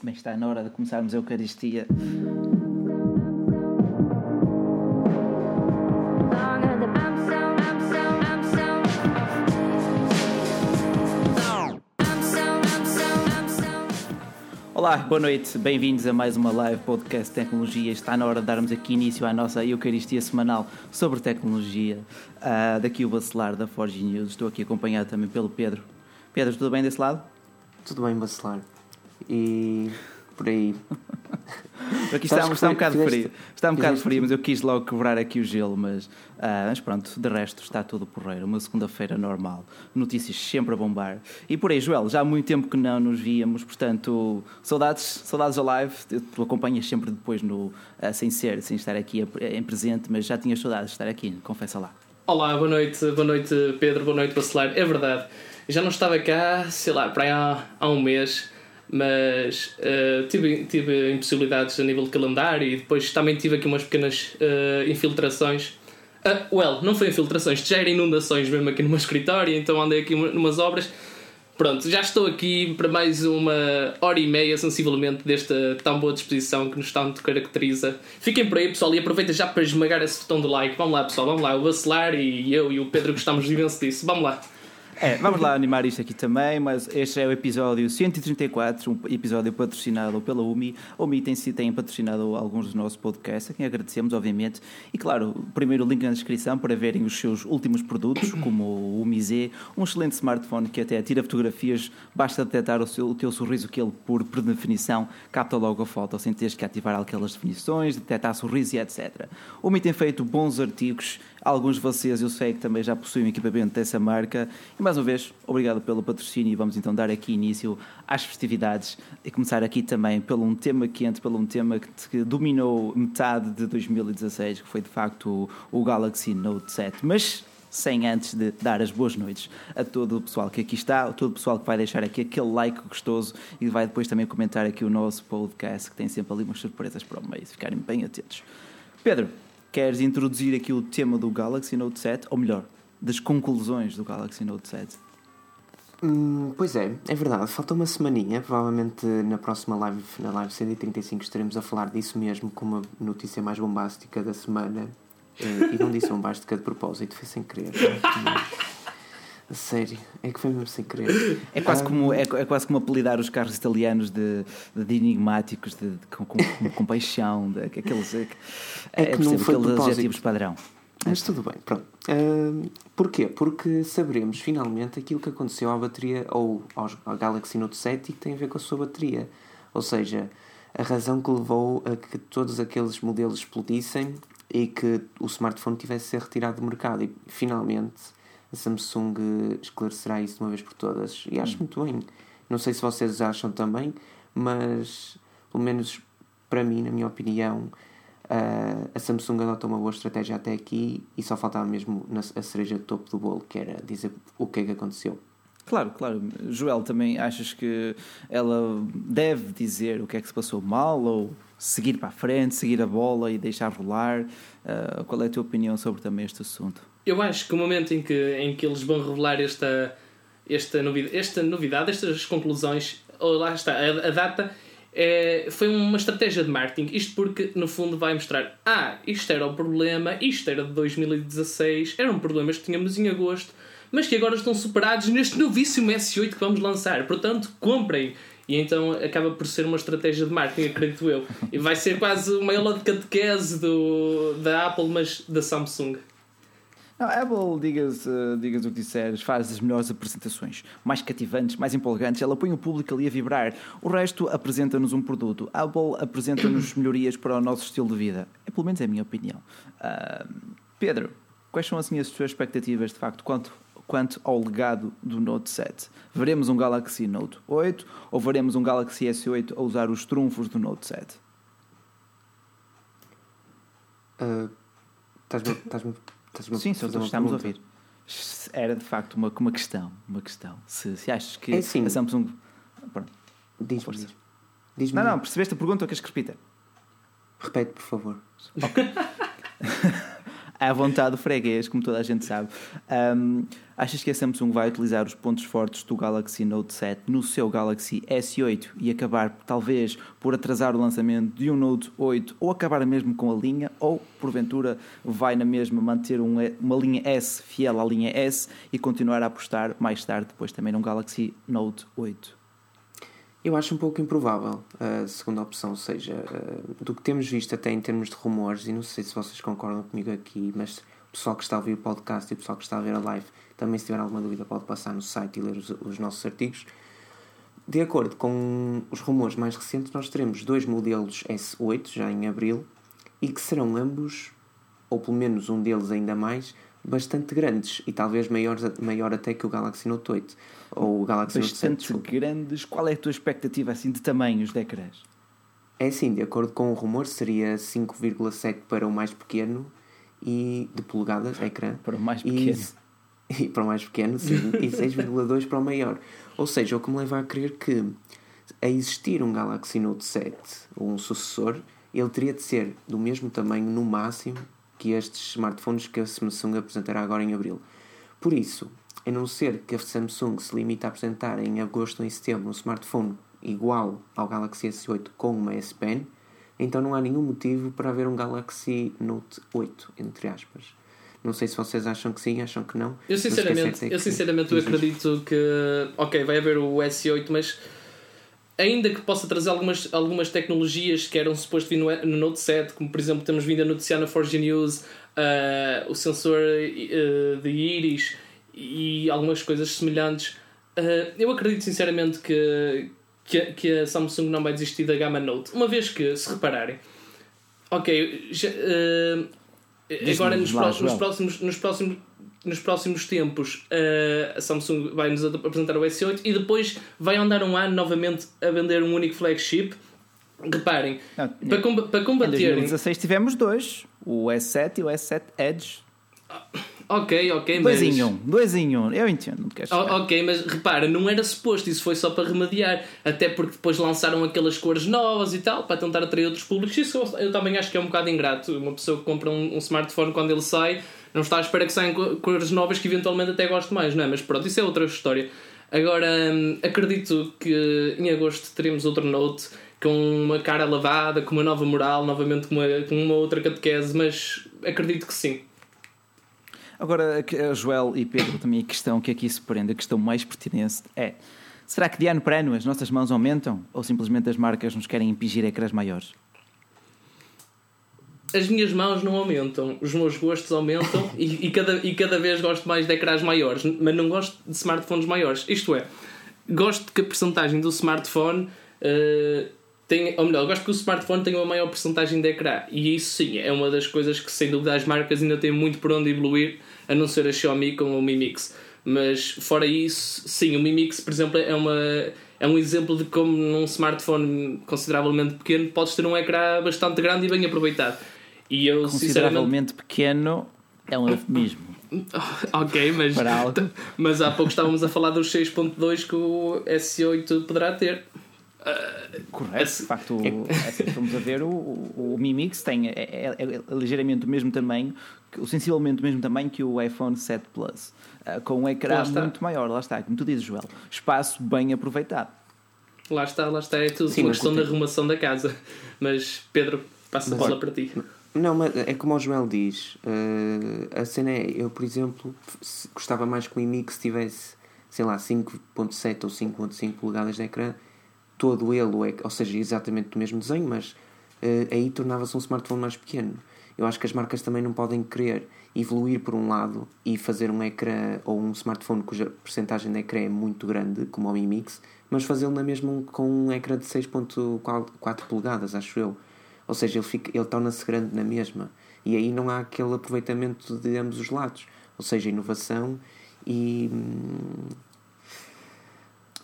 Bem, está na hora de começarmos a Eucaristia. Olá, boa noite, bem-vindos a mais uma live podcast Tecnologia. Está na hora de darmos aqui início à nossa Eucaristia semanal sobre tecnologia. Uh, daqui o Bacelar da Forge News, estou aqui acompanhado também pelo Pedro. Pedro, tudo bem desse lado? Tudo bem, Bacelar. E por aí. Aqui está, está um bocado fizeste, frio. Está um bocado frio, mas eu quis logo quebrar aqui o gelo. Mas, uh, mas pronto, de resto está tudo porreiro. Uma segunda-feira normal. Notícias sempre a bombar. E por aí, Joel, já há muito tempo que não nos víamos, portanto, saudades, saudades ao live. Tu acompanhas sempre depois no, uh, sem ser, sem estar aqui em presente, mas já tinhas saudades de estar aqui, confessa lá. Olá, boa noite, boa noite Pedro, boa noite Bacelar. É verdade, já não estava cá, sei lá, para aí há, há um mês mas uh, tive, tive impossibilidades a nível de calendário e depois também tive aqui umas pequenas uh, infiltrações. Uh, well, não foi infiltrações, já era inundações mesmo aqui no meu escritório, então andei aqui numas obras. Pronto, já estou aqui para mais uma hora e meia, sensivelmente, desta tão boa disposição que nos tanto caracteriza. Fiquem por aí, pessoal, e aproveita já para esmagar esse botão de like. Vamos lá, pessoal, vamos lá. O Bacelar e eu e o Pedro gostamos imenso disso. Vamos lá. É, vamos lá animar isto aqui também, mas este é o episódio 134, um episódio patrocinado pela UMI. A UMI tem, tem patrocinado alguns dos nossos podcasts, a quem agradecemos, obviamente. E claro, primeiro link na descrição para verem os seus últimos produtos, como o UMI Z, um excelente smartphone que até tira fotografias, basta detectar o, seu, o teu sorriso que ele, por, por definição, capta logo a foto, sem teres que ativar aquelas definições, detectar sorriso e etc. UMI tem feito bons artigos Alguns de vocês eu sei que também já possuem equipamento dessa marca. E mais uma vez, obrigado pelo patrocínio e vamos então dar aqui início às festividades e começar aqui também pelo um tema quente, pelo um tema que, dominou metade de 2016, que foi de facto o, Galaxy Note 7. Mas sem antes de dar as boas noites a todo o pessoal que aqui está, a todo o pessoal que vai deixar aqui aquele like gostoso e vai depois também comentar aqui o nosso podcast, que tem sempre ali umas surpresas para o meio, ficarem bem atentos. Pedro, queres introduzir aqui o tema do Galaxy Note 7, ou melhor, das conclusões do Galaxy Note 7? Hum, pois é, é verdade. Falta uma semaninha. Provavelmente na próxima live, na live 135, estaremos a falar disso mesmo como a notícia mais bombástica da semana. Eh, e não disse bombástica de propósito, foi sem querer. A sério, é que foi mesmo sem querer. É quase, como, é, é quase como apelidar os carros italianos de, de enigmáticos, de, de com, com, com, paixão, de, aqueles, é, é, que não foi aqueles adjetivos padrão. Mas tudo bem, pronto. Uh, porquê? Porque saberemos finalmente aquilo que aconteceu à bateria ou ao Galaxy Note 7 e que tem a ver com a sua bateria. Ou seja, a razão que levou a que todos aqueles modelos explodissem e que o smartphone tivesse ser retirado do mercado. E finalmente a Samsung esclarecerá isso de uma vez por todas. E acho hum. muito bem. Não sei se vocês acham também, mas pelo menos para mim, na minha opinião, a Samsung adotou uma boa estratégia até aqui e só faltava mesmo a cereja de topo do bolo, que era dizer o que é que aconteceu. Claro, claro. Joel, também achas que ela deve dizer o que é que se passou mal ou seguir para a frente, seguir a bola e deixar rolar? Uh, qual é a tua opinião sobre também este assunto? Eu acho que o momento em que, em que eles vão revelar esta, esta, novidade, esta novidade, estas conclusões, lá está, a, a data é, foi uma estratégia de marketing. Isto porque, no fundo, vai mostrar: ah, isto era o problema, isto era de 2016, eram problemas que tínhamos em agosto, mas que agora estão superados neste novíssimo S8 que vamos lançar. Portanto, comprem. E então acaba por ser uma estratégia de marketing, acredito eu. E vai ser quase uma aula de catequese do, da Apple, mas da Samsung. Não, a Apple, digas, uh, digas o que disseres, faz as melhores apresentações, mais cativantes, mais empolgantes. Ela põe o público ali a vibrar. O resto apresenta-nos um produto. A Apple apresenta-nos melhorias para o nosso estilo de vida. É, pelo menos é a minha opinião. Uh, Pedro, quais são assim, as tuas expectativas de facto quanto, quanto ao legado do Note 7? Veremos um Galaxy Note 8 ou veremos um Galaxy S8 a usar os trunfos do Note 7? Uh, Sim, só estamos a ouvir. Era de facto uma, uma questão. Uma questão. Se, se achas que é assim, a Samsung. Pronto. Diz-me. Diz diz não, não, percebeste a pergunta ou queres que repita? Repete, por favor. Okay. à vontade do freguês, como toda a gente sabe. Um, achas que a Samsung vai utilizar os pontos fortes do Galaxy Note 7 no seu Galaxy S8 e acabar, talvez, por atrasar o lançamento de um Note 8 ou acabar mesmo com a linha? Ou, porventura, vai na mesma manter um, uma linha S fiel à linha S e continuar a apostar mais tarde, depois também num Galaxy Note 8? Eu acho um pouco improvável a segunda opção, ou seja, eh, do que temos visto até em termos de rumores, e não sei se vocês concordam comigo aqui, mas o pessoal que está a ouvir o podcast e o pessoal que está a ver a live, também se tiver alguma dúvida pode passar no site e ler os, os nossos artigos. De acordo com os rumores mais recentes, nós teremos dois modelos S8 já em abril e que serão ambos, ou pelo menos um deles ainda mais, bastante grandes e talvez maiores, maior até que o Galaxy Note 8 ou o Galaxy bastante Note 7. grandes. Qual é a tua expectativa assim de tamanhos de ecrãs? É assim, de acordo com o rumor, seria 5,7 para o mais pequeno e de polegadas, ecrã. Para o mais pequeno. E, e para o mais pequeno, sim, e 6,2 para o maior. Ou seja, o que me leva a crer que a existir um Galaxy Note 7 ou um sucessor, ele teria de ser do mesmo tamanho no máximo que estes smartphones que a Samsung apresentará agora em abril. Por isso, a não ser que a Samsung se limite a apresentar em agosto ou em setembro um smartphone igual ao Galaxy S8 com uma S Pen, então não há nenhum motivo para haver um Galaxy Note 8, entre aspas. Não sei se vocês acham que sim, acham que não. Eu sinceramente, é eu, sinceramente eu acredito que, ok, vai haver o S8, mas ainda que possa trazer algumas, algumas tecnologias que eram suposto vir no, no Note 7, como por exemplo temos vindo a noticiar na Forge News uh, o sensor uh, de íris e algumas coisas semelhantes. Uh, eu acredito sinceramente que, que, que, a Samsung não vai desistir da gama Note, uma vez que, se repararem, ok, já, agora nos, nos, próximos, nos próximos nos próximos tempos uh, a Samsung vai nos apresentar o S8 e depois vai andar um ano novamente a vender um único flagship. Reparem, Não, para, com, para combater. Em 2016 tivemos dois: o S7 e o S7 Edge. Ok, ok, dois mas. Dois em um, dois em um, eu entendo. Oh, ok, mas repara, não era suposto, isso foi só para remediar. Até porque depois lançaram aquelas cores novas e tal, para tentar atrair outros públicos. Isso eu, eu também acho que é um bocado ingrato. Uma pessoa que compra um, um smartphone quando ele sai não está à espera que saiam cores novas que eventualmente até gosto mais, não é? Mas pronto, isso é outra história. Agora, hum, acredito que em agosto teremos outro Note com uma cara lavada, com uma nova moral, novamente com uma, com uma outra catequese, mas acredito que sim. Agora, Joel e Pedro, também a questão que aqui se prende, a questão mais pertinente é: será que de ano para ano as nossas mãos aumentam ou simplesmente as marcas nos querem impingir ecrãs maiores? as minhas mãos não aumentam, os meus gostos aumentam e, e, cada, e cada vez gosto mais de ecrãs maiores, mas não gosto de smartphones maiores. Isto é, gosto que a porcentagem do smartphone uh, tenha, ou melhor, gosto que o smartphone tenha uma maior porcentagem de ecrã e isso sim é uma das coisas que sem dúvida as marcas ainda têm muito por onde evoluir, a não ser a Xiaomi com o Mi Mix. Mas fora isso, sim, o Mi Mix, por exemplo, é uma é um exemplo de como num smartphone consideravelmente pequeno podes ter um ecrã bastante grande e bem aproveitado. E eu, Consideravelmente pequeno é um eufemismo. ok, mas, mas há pouco estávamos a falar dos 6.2 que o S8 poderá ter. Uh, Correto, de facto, é, assim, estamos a ver, o, o, o Mi Mix tem, é, é, é, ligeiramente o mesmo tamanho, sensivelmente o mesmo tamanho que o iPhone 7 Plus, uh, com um ecrã muito maior, lá está, como tu dizes, Joel, espaço bem aproveitado. Lá está, lá está, é tudo Sim, uma questão da arrumação da casa. Mas Pedro, passa a bola para ti. Não, mas é como o Joel diz. Uh, a cena é, eu por exemplo, gostava mais que o iMix tivesse, sei lá, 5.7 ou 5.5 polegadas de ecrã, todo ele, ou seja, exatamente do mesmo desenho, mas uh, aí tornava-se um smartphone mais pequeno. Eu acho que as marcas também não podem querer evoluir por um lado e fazer um ecrã ou um smartphone cuja percentagem de ecrã é muito grande, como o Mi Mix, mas fazê-lo na mesma com um ecrã de 6.4 polegadas, acho eu. Ou seja, ele, ele torna-se grande na mesma. E aí não há aquele aproveitamento de ambos os lados. Ou seja, inovação e. Hum,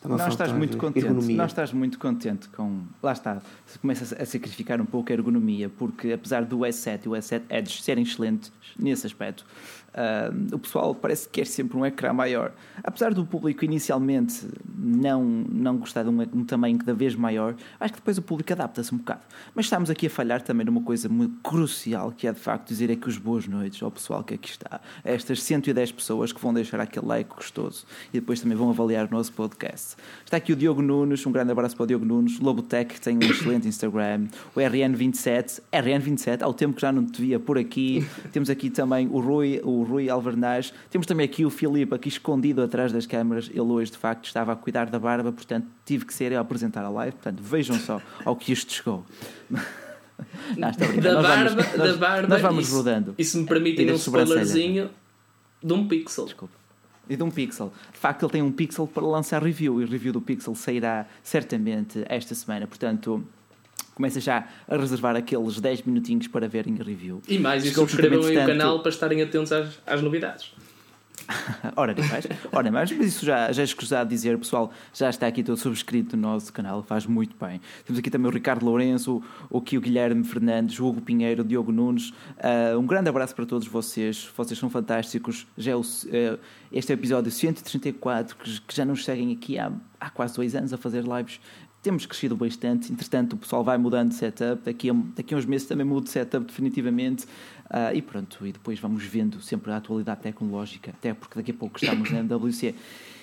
não estás muito contente. Ergonomia. Não estás muito contente com. Lá está. Você começa a sacrificar um pouco a ergonomia, porque apesar do S7 e o S7 Edge serem excelentes nesse aspecto, Uh, o pessoal parece que quer sempre um ecrã maior. Apesar do público inicialmente não, não gostar de um, um tamanho cada vez maior, acho que depois o público adapta-se um bocado. Mas estamos aqui a falhar também numa coisa muito crucial, que é de facto dizer é que os boas noites ao pessoal que aqui está, a estas 110 pessoas que vão deixar aquele like gostoso e depois também vão avaliar o nosso podcast. Está aqui o Diogo Nunes, um grande abraço para o Diogo Nunes, Lobotech, que tem um excelente Instagram, o RN27, RN27, ao tempo que já não te via por aqui, temos aqui também o Rui, o Rui Alvernaz. Temos também aqui o Filipe, aqui escondido atrás das câmaras. Ele hoje, de facto, estava a cuidar da barba, portanto, tive que ser eu a apresentar a live. Portanto, vejam só ao que isto chegou. Não, da, barba, vamos, da nós, barba, nós vamos isso, rodando. Isso me permite um spoilerzinho de um pixel. Desculpa. E de um Pixel. De facto, ele tem um Pixel para lançar review e o review do Pixel sairá certamente esta semana. Portanto, começa já a reservar aqueles 10 minutinhos para verem a review. E mais, e subscrevam o canal para estarem atentos às, às novidades. Ora, nem mais. Ora, mais. Mas isso já, já é escusado dizer, pessoal. Já está aqui todo subscrito no nosso canal, faz muito bem. Temos aqui também o Ricardo Lourenço, o Kio Guilherme Fernandes, o Hugo Pinheiro, o Diogo Nunes. Uh, um grande abraço para todos vocês. Vocês são fantásticos. Já é o, uh, este é o episódio 134, que, que já nos seguem aqui há, há quase dois anos a fazer lives temos crescido bastante. Entretanto, o pessoal vai mudando de setup. Daqui a, daqui a uns meses também mudo de setup definitivamente. Uh, e pronto, e depois vamos vendo sempre a atualidade tecnológica, até porque daqui a pouco estamos na MWC.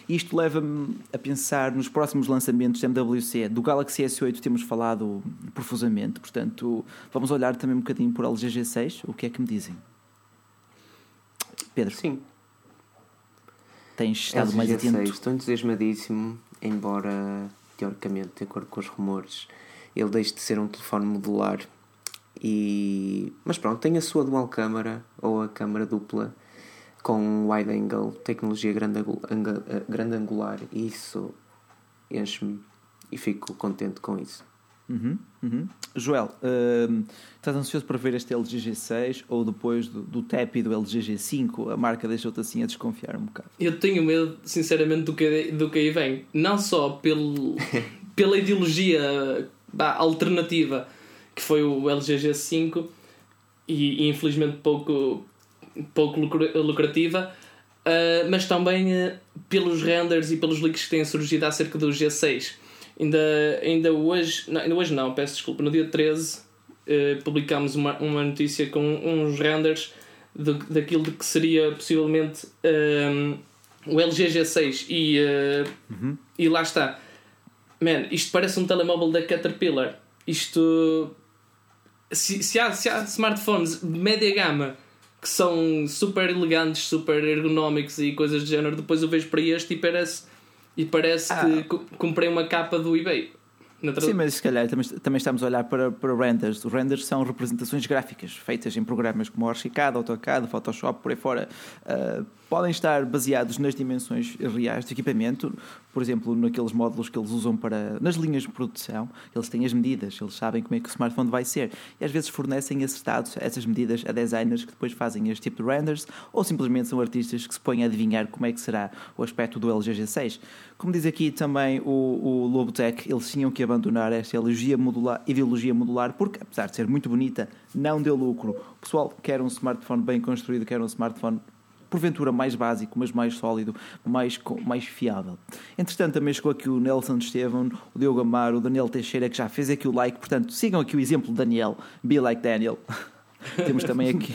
Isto leva-me a pensar nos próximos lançamentos da MWC. Do Galaxy S8 temos falado profusamente, portanto, vamos olhar também um bocadinho por LG G6. O que é que me dizem? Pedro? Sim. Tens estado LG mais G6, atento? Estou entusiasmadíssimo, embora teoricamente, de acordo com os rumores, ele deixe de ser um telefone modular. E... Mas pronto, tem a sua dual câmara ou a câmara dupla com wide angle, tecnologia grande, eh, angular, e isso enche-me e fico contente com isso. Uhum, uhum. Joel, uh, estás ansioso para ver este LG G6 ou depois do, do TAP e do LG G5 a marca deixou-te assim a desconfiar um bocado? Eu tenho medo, sinceramente, do que, do que aí vem. Não só pelo, pela ideologia bah, alternativa que foi o LG G5 e, e infelizmente pouco, pouco lucrativa, uh, mas também uh, pelos renders e pelos leaks que têm surgido acerca do G6 Ainda, ainda hoje, não, ainda hoje não, peço desculpa, no dia 13 eh, publicámos uma, uma notícia com uns renders de, daquilo de que seria possivelmente um, ehm, o LG G6 e, uh, uhum. e lá está. Man, isto parece um telemóvel da Caterpillar. Isto. Se, se, há, se há smartphones de média gama que são super elegantes, super ergonómicos e coisas do género, depois eu vejo para este e parece e parece ah. que comprei uma capa do eBay. Sim, mas se calhar também, também estamos a olhar para, para renders. Os renders são representações gráficas feitas em programas como Archicad, AutoCAD, Photoshop, por aí fora. Uh, podem estar baseados nas dimensões reais do equipamento, por exemplo, naqueles módulos que eles usam para nas linhas de produção, eles têm as medidas, eles sabem como é que o smartphone vai ser e às vezes fornecem esses dados, essas medidas a designers que depois fazem este tipo de renders ou simplesmente são artistas que se põem a adivinhar como é que será o aspecto do LG G6. Como diz aqui também o, o Lobotech, eles tinham que abandonar esta ideologia modular, ideologia modular porque, apesar de ser muito bonita, não deu lucro. O pessoal quer um smartphone bem construído, quer um smartphone porventura mais básico, mas mais sólido, mais, mais fiável. Entretanto, também chegou aqui o Nelson Estevam, o Diogo Amaro, o Daniel Teixeira, que já fez aqui o like, portanto, sigam aqui o exemplo de Daniel, be like Daniel. Temos também aqui.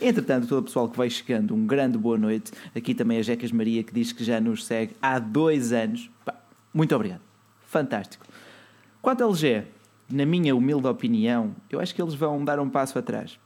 Entretanto, todo o pessoal que vai chegando, um grande boa noite. Aqui também a Jecas Maria, que diz que já nos segue há dois anos. muito obrigado. Fantástico. Quanto ao LG, na minha humilde opinião, eu acho que eles vão dar um passo atrás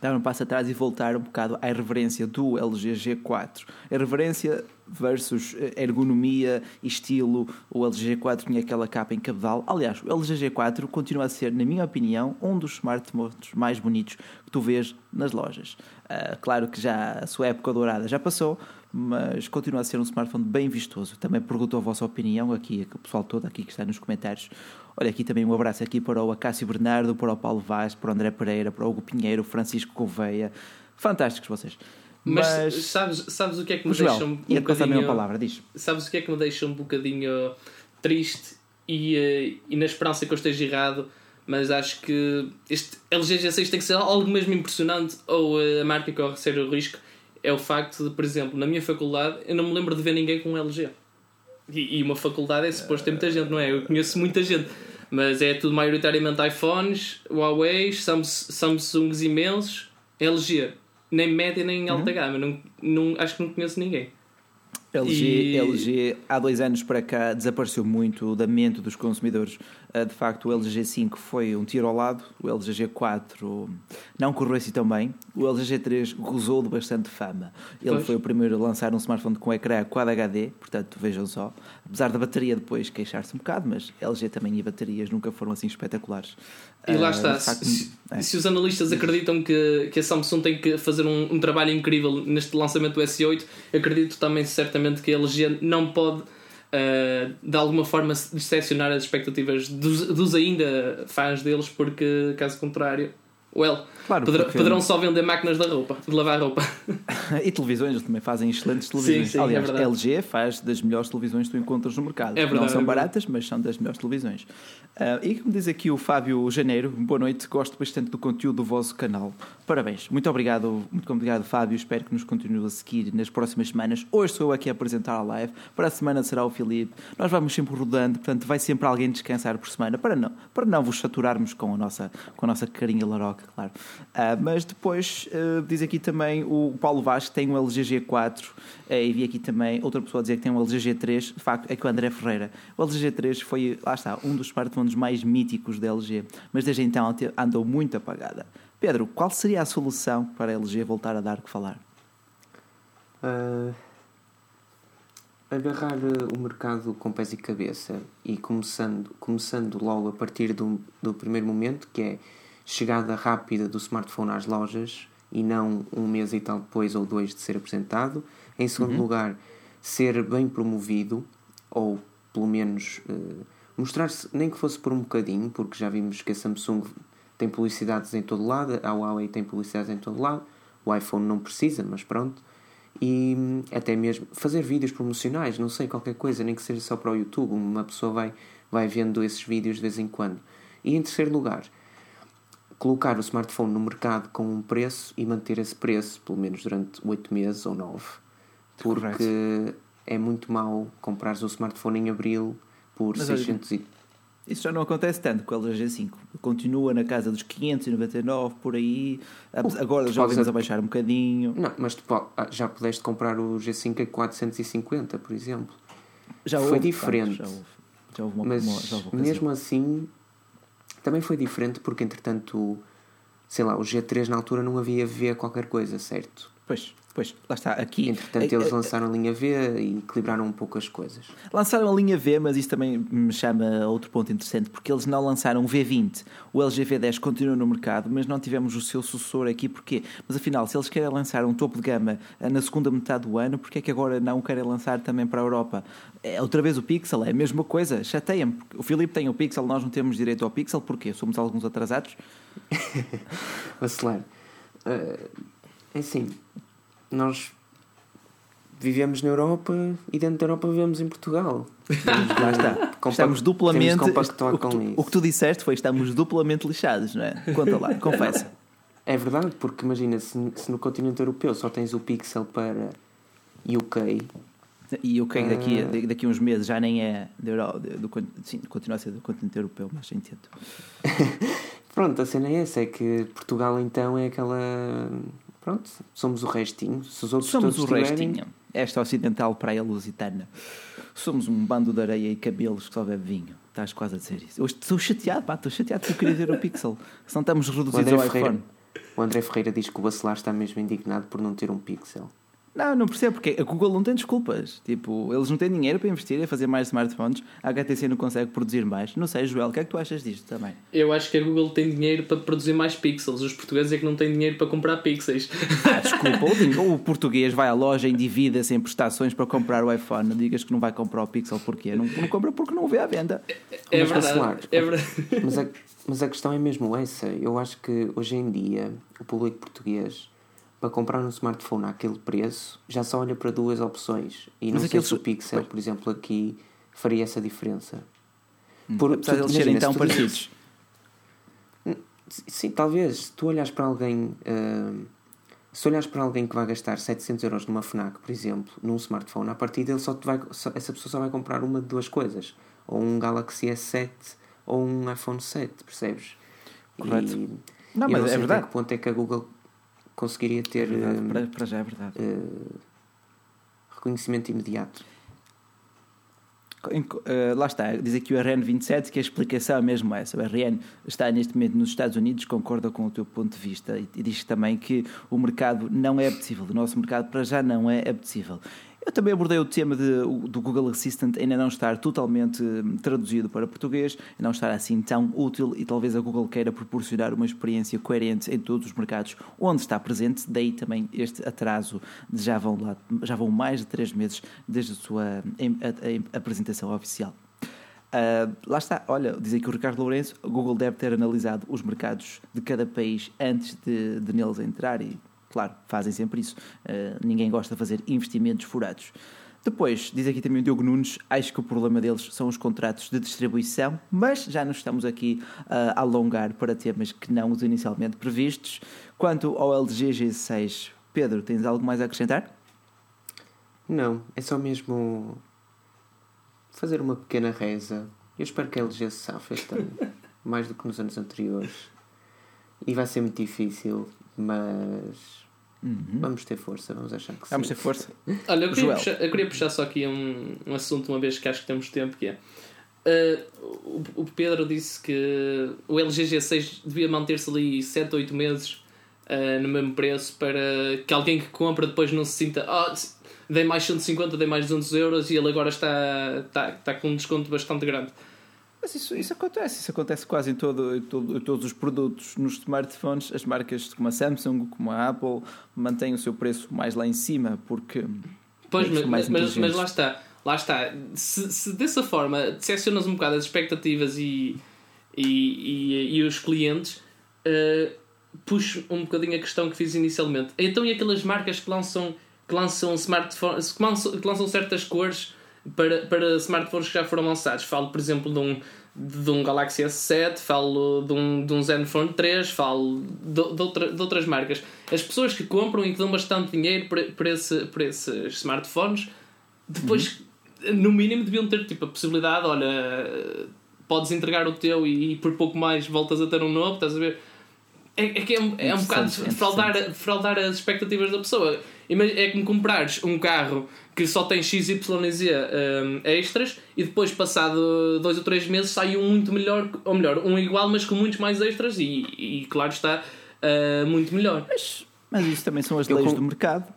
dar um passo atrás e voltar um bocado à reverência do LG G4. A reverência versus eh, ergonomia estilo. O LG G4 tinha aquela capa em cabedal. Aliás, o LG G4 continua a ser, na minha opinião, um dos smartphones mais bonitos que tu vês nas lojas. Uh, claro que já a sua época dourada já passou, mas continua a ser um smartphone bem vistoso. Também pergunto a vossa opinião aqui, o pessoal todo aqui que está nos comentários. Olha, aqui também um abraço aqui para o Acácio Bernardo, para o Paulo Vaz, para o André Pereira, para o Hugo Pinheiro, Francisco Gouveia. Fantásticos vocês. Mas, Mas sabes, sabes o que é que me Joel, deixa um, um bocadinho... a palavra, diz. Sabes o que é que me deixa um bocadinho triste e, eh, e na esperança que eu esteja errado, mas acho que este LG G6 tem que ser algo mesmo impressionante ou a marca corre sério risco é o facto de, por exemplo, na minha faculdade eu não me lembro de ver ninguém com um LG. E, e uma faculdade é suposto ter muita gente, não é? Eu conheço muita gente, mas é tudo maioritariamente iPhones, Huawei, Samsungs imensos, LG. Nem média nem alta uhum. gama, não, não, acho que não conheço ninguém. LG, e... LG há dois anos para cá desapareceu muito da mente dos consumidores. Ah, de facto, o LG G5 foi um tiro ao lado, o LG G4 não correu assim tão bem, o LG G3 gozou de bastante fama. Ele pois. foi o primeiro a lançar um smartphone com ecrã Quad HD, portanto, vejam só. Apesar da bateria depois queixar-se um bocado, mas LG também e baterias nunca foram assim espetaculares. E lá uh, está, facto, se, é. se, os analistas acreditam que, que a Samsung tem que fazer um, um trabalho incrível neste lançamento do S8, acredito também certamente que a LG não pode uh, de alguma forma decepcionar as expectativas dos, dos ainda fãs deles, porque caso contrário, well, Claro, Poder, porque... Poderão só vender máquinas de roupa, de lavar roupa. e televisões, eles também fazem excelentes televisões. Sim, sim, é Aliás, é LG faz das melhores televisões que tu encontras no mercado. É verdade, Não são é baratas, mas são das melhores televisões. Uh, e como diz aqui o Fábio Janeiro, boa noite, gosto bastante do conteúdo do vosso canal. Parabéns. Muito obrigado, muito obrigado, Fábio. Espero que nos continue a seguir nas próximas semanas. Hoje sou eu aqui a apresentar a live. Para a semana será o Filipe. Nós vamos sempre rodando, portanto, vai sempre alguém descansar por semana para não, para não vos saturarmos com a nossa, com a nossa carinha laroca, claro. Uh, mas depois uh, diz aqui também o Paulo Vaz que tem um LG G4 uh, e vi aqui também outra pessoa dizer que tem um LG G3. De facto, é que o André Ferreira. O LG G3 foi, lá está, um dos smartphones mais míticos da LG, mas desde então andou muito apagada. Pedro, qual seria a solução para a LG voltar a dar que falar? Agarrar o mercado com pés e cabeça e começando, começando logo a partir do, do primeiro momento, que é chegada rápida do smartphone às lojas e não um mês e tal depois ou dois de ser apresentado. Em segundo uhum. lugar, ser bem promovido ou pelo menos uh, mostrar-se, nem que fosse por um bocadinho, porque já vimos que a Samsung tem publicidades em todo lado, a Huawei tem publicidades em todo lado, o iPhone não precisa, mas pronto. E hum, até mesmo fazer vídeos promocionais, não sei, qualquer coisa, nem que seja só para o YouTube, uma pessoa vai, vai vendo esses vídeos de vez em quando. E em terceiro lugar, colocar o smartphone no mercado com um preço e manter esse preço pelo menos durante 8 meses ou 9. Porque Correto. é muito mau comprar o smartphone em abril por Mas 600 olha, e... Isso já não acontece tanto com o LG G5. Continua na casa dos 599 por aí. Agora já ouvimos a baixar um bocadinho. Não, mas tu ah, já pudeste comprar o G5 a 450, por exemplo. Já Foi houve, diferente. já houve. Já houve uma, mas uma, já houve mesmo assim também foi diferente porque, entretanto, sei lá, o G3 na altura não havia V qualquer coisa, certo? Pois. Pois, lá está, aqui. Entretanto, eles lançaram a linha V e equilibraram um pouco as coisas. Lançaram a linha V, mas isso também me chama a outro ponto interessante, porque eles não lançaram o V20. O LG V10 continua no mercado, mas não tivemos o seu sucessor aqui, porquê? Mas afinal, se eles querem lançar um topo de gama eh, na segunda metade do ano, porquê é que agora não o querem lançar também para a Europa? É outra vez o Pixel, é a mesma coisa, chateia-me. O Filipe tem o Pixel, nós não temos direito ao Pixel, porquê? Somos alguns atrasados? Vacilar. Uh, é assim, nós vivemos na Europa e dentro da Europa vivemos em Portugal. Lá está. estamos duplamente. O que, tu, o que, tu, disseste foi estamos duplamente lixados, não é? Conta lá, confessa. É verdade, porque imagina, se, se no continente europeu só tens o Pixel para UK. E UK daqui, uh... daqui a uns meses já nem é do, do, do, sim, continua a ser do continente europeu, mas entendo. Pronto, a cena é essa, é que Portugal então é aquela Pronto, somos o restinho. Se os outros somos o tiverem... restinho. Esta ocidental praia lusitana. Somos um bando de areia e cabelos que só bebe vinho. Estás quase a dizer isso. estou chateado, pá, estou chateado porque eu queria ver o Pixel. não estamos reduzidos ao Ferreira, iPhone. O André Ferreira diz que o Bacelar está mesmo indignado por não ter um Pixel. Não, não percebo porque a Google não tem desculpas. Tipo, eles não têm dinheiro para investir em fazer mais smartphones, a HTC não consegue produzir mais. Não sei, Joel, o que é que tu achas disto também? Eu acho que a Google tem dinheiro para produzir mais pixels. Os portugueses é que não têm dinheiro para comprar pixels. Ah, desculpa, o, o português vai à loja, endivida-se em prestações para comprar o iPhone. Não digas que não vai comprar o Pixel porquê? Não, não compra porque não o vê à venda. É, é verdade. É verdade. Mas, a, mas a questão é mesmo essa. Eu acho que hoje em dia o público português para comprar um smartphone àquele preço, já só olha para duas opções. E não Mas sei se o Pixel, por exemplo, aqui faria essa diferença. Hum, Por, Apesar de eles serem tão parecidos. Sim, talvez. Se tu olhas para alguém. Uh, se olhas para alguém que vai gastar 700 euros numa FNAC, por exemplo, num smartphone, a partir dele só vai, só, essa pessoa só vai comprar uma de duas coisas. Ou um Galaxy S7 ou um iPhone 7, percebes? Correto. E, não, mas não é verdade. Até que ponto é que a Google conseguiria ter. É verdade. Para, para já é verdade. uh, reconhecimento imediato. Eh, lá está, diz aqui o RN27 que a explicação é mesmo essa. O RN está neste momento nos Estados Unidos, concorda com o teu ponto de vista e, e diz também que o mercado não é apetecível. O nosso mercado para já não é apetecível. Eu também abordei o tema de, do Google Assistant ainda não estar totalmente hum, traduzido para português, não estar assim tão útil e talvez a Google queira proporcionar uma experiência coerente em todos os mercados onde está presente, daí também este atraso de já vão, lá, já vão mais de três meses desde a sua em- a- a- apresentação oficial. Ah, lá está, olha, diz aqui o Ricardo Lourenço, a Google deve ter analisado os mercados de cada país antes de, de neles entrar e, claro, fazem sempre isso. Ah, ninguém gosta de fazer investimentos furados. Depois, diz aqui também o Diogo Nunes, acho que o problema deles são os contratos de distribuição, mas já nos estamos aqui ah, a alongar para temas que não os inicialmente previstos. Quanto ao LG G6, Pedro, tens algo mais a acrescentar? Não, é só mesmo fazer uma pequena reza. Eu espero que a LG se safe este ano, mais do que nos anos anteriores. E vai ser muito difícil, mas vamos ter força, vamos achar que sim. Vamos ter força. Olha, eu queria, Joel. puxar, eu queria puxar só aqui um, um assunto, uma vez que acho que temos tempo, que é... eh, o, o Pedro disse que o LG G6 devia manter-se ali 7 ou 8 meses eh, no mesmo preço para que alguém que compra depois não se sinta ah, dei mais 150, dei mais 200 euros e ele agora está, está, está com um desconto bastante grande. Mas isso, isso acontece, isso acontece quase em, todo, em, todo- em todos os produtos. Nos smartphones, as marcas como a Samsung, como a Apple, mantêm o seu preço mais lá em cima, porque. Pois, é mas, mas, mas lá está. Lá está. Se, se dessa forma decepcionas um bocado as expectativas e, e, e, e os clientes, eh, puxo um bocadinho a questão que fiz inicialmente. Então, e aquelas marcas que lançam, que lançam smartphones, que lançam, que lançam certas cores para, para smartphones que já foram lançados? Falo, por exemplo, de um, de um Galaxy S7, falo de um, de um Zenfone 3, falo de, de, outra- de outras marcas. As pessoas que compram e que dão bastante dinheiro para, para, esse, para esses smartphones, depois, no mínimo, deviam ter tipo, a possibilidade: olha, podes entregar o teu e, e por pouco mais voltas a ter um novo, estás a ver? É, é que é, um- é um bocado fraudar, fraudar as expectativas da pessoa. É como comprares um carro que só tem XYZ um, extras e depois, passado dois ou três meses, sai um muito melhor, ou melhor, um igual, mas com muitos mais extras e, e claro está, uh, muito melhor. Mas, mas isso também são as Eu leis com- do mercado.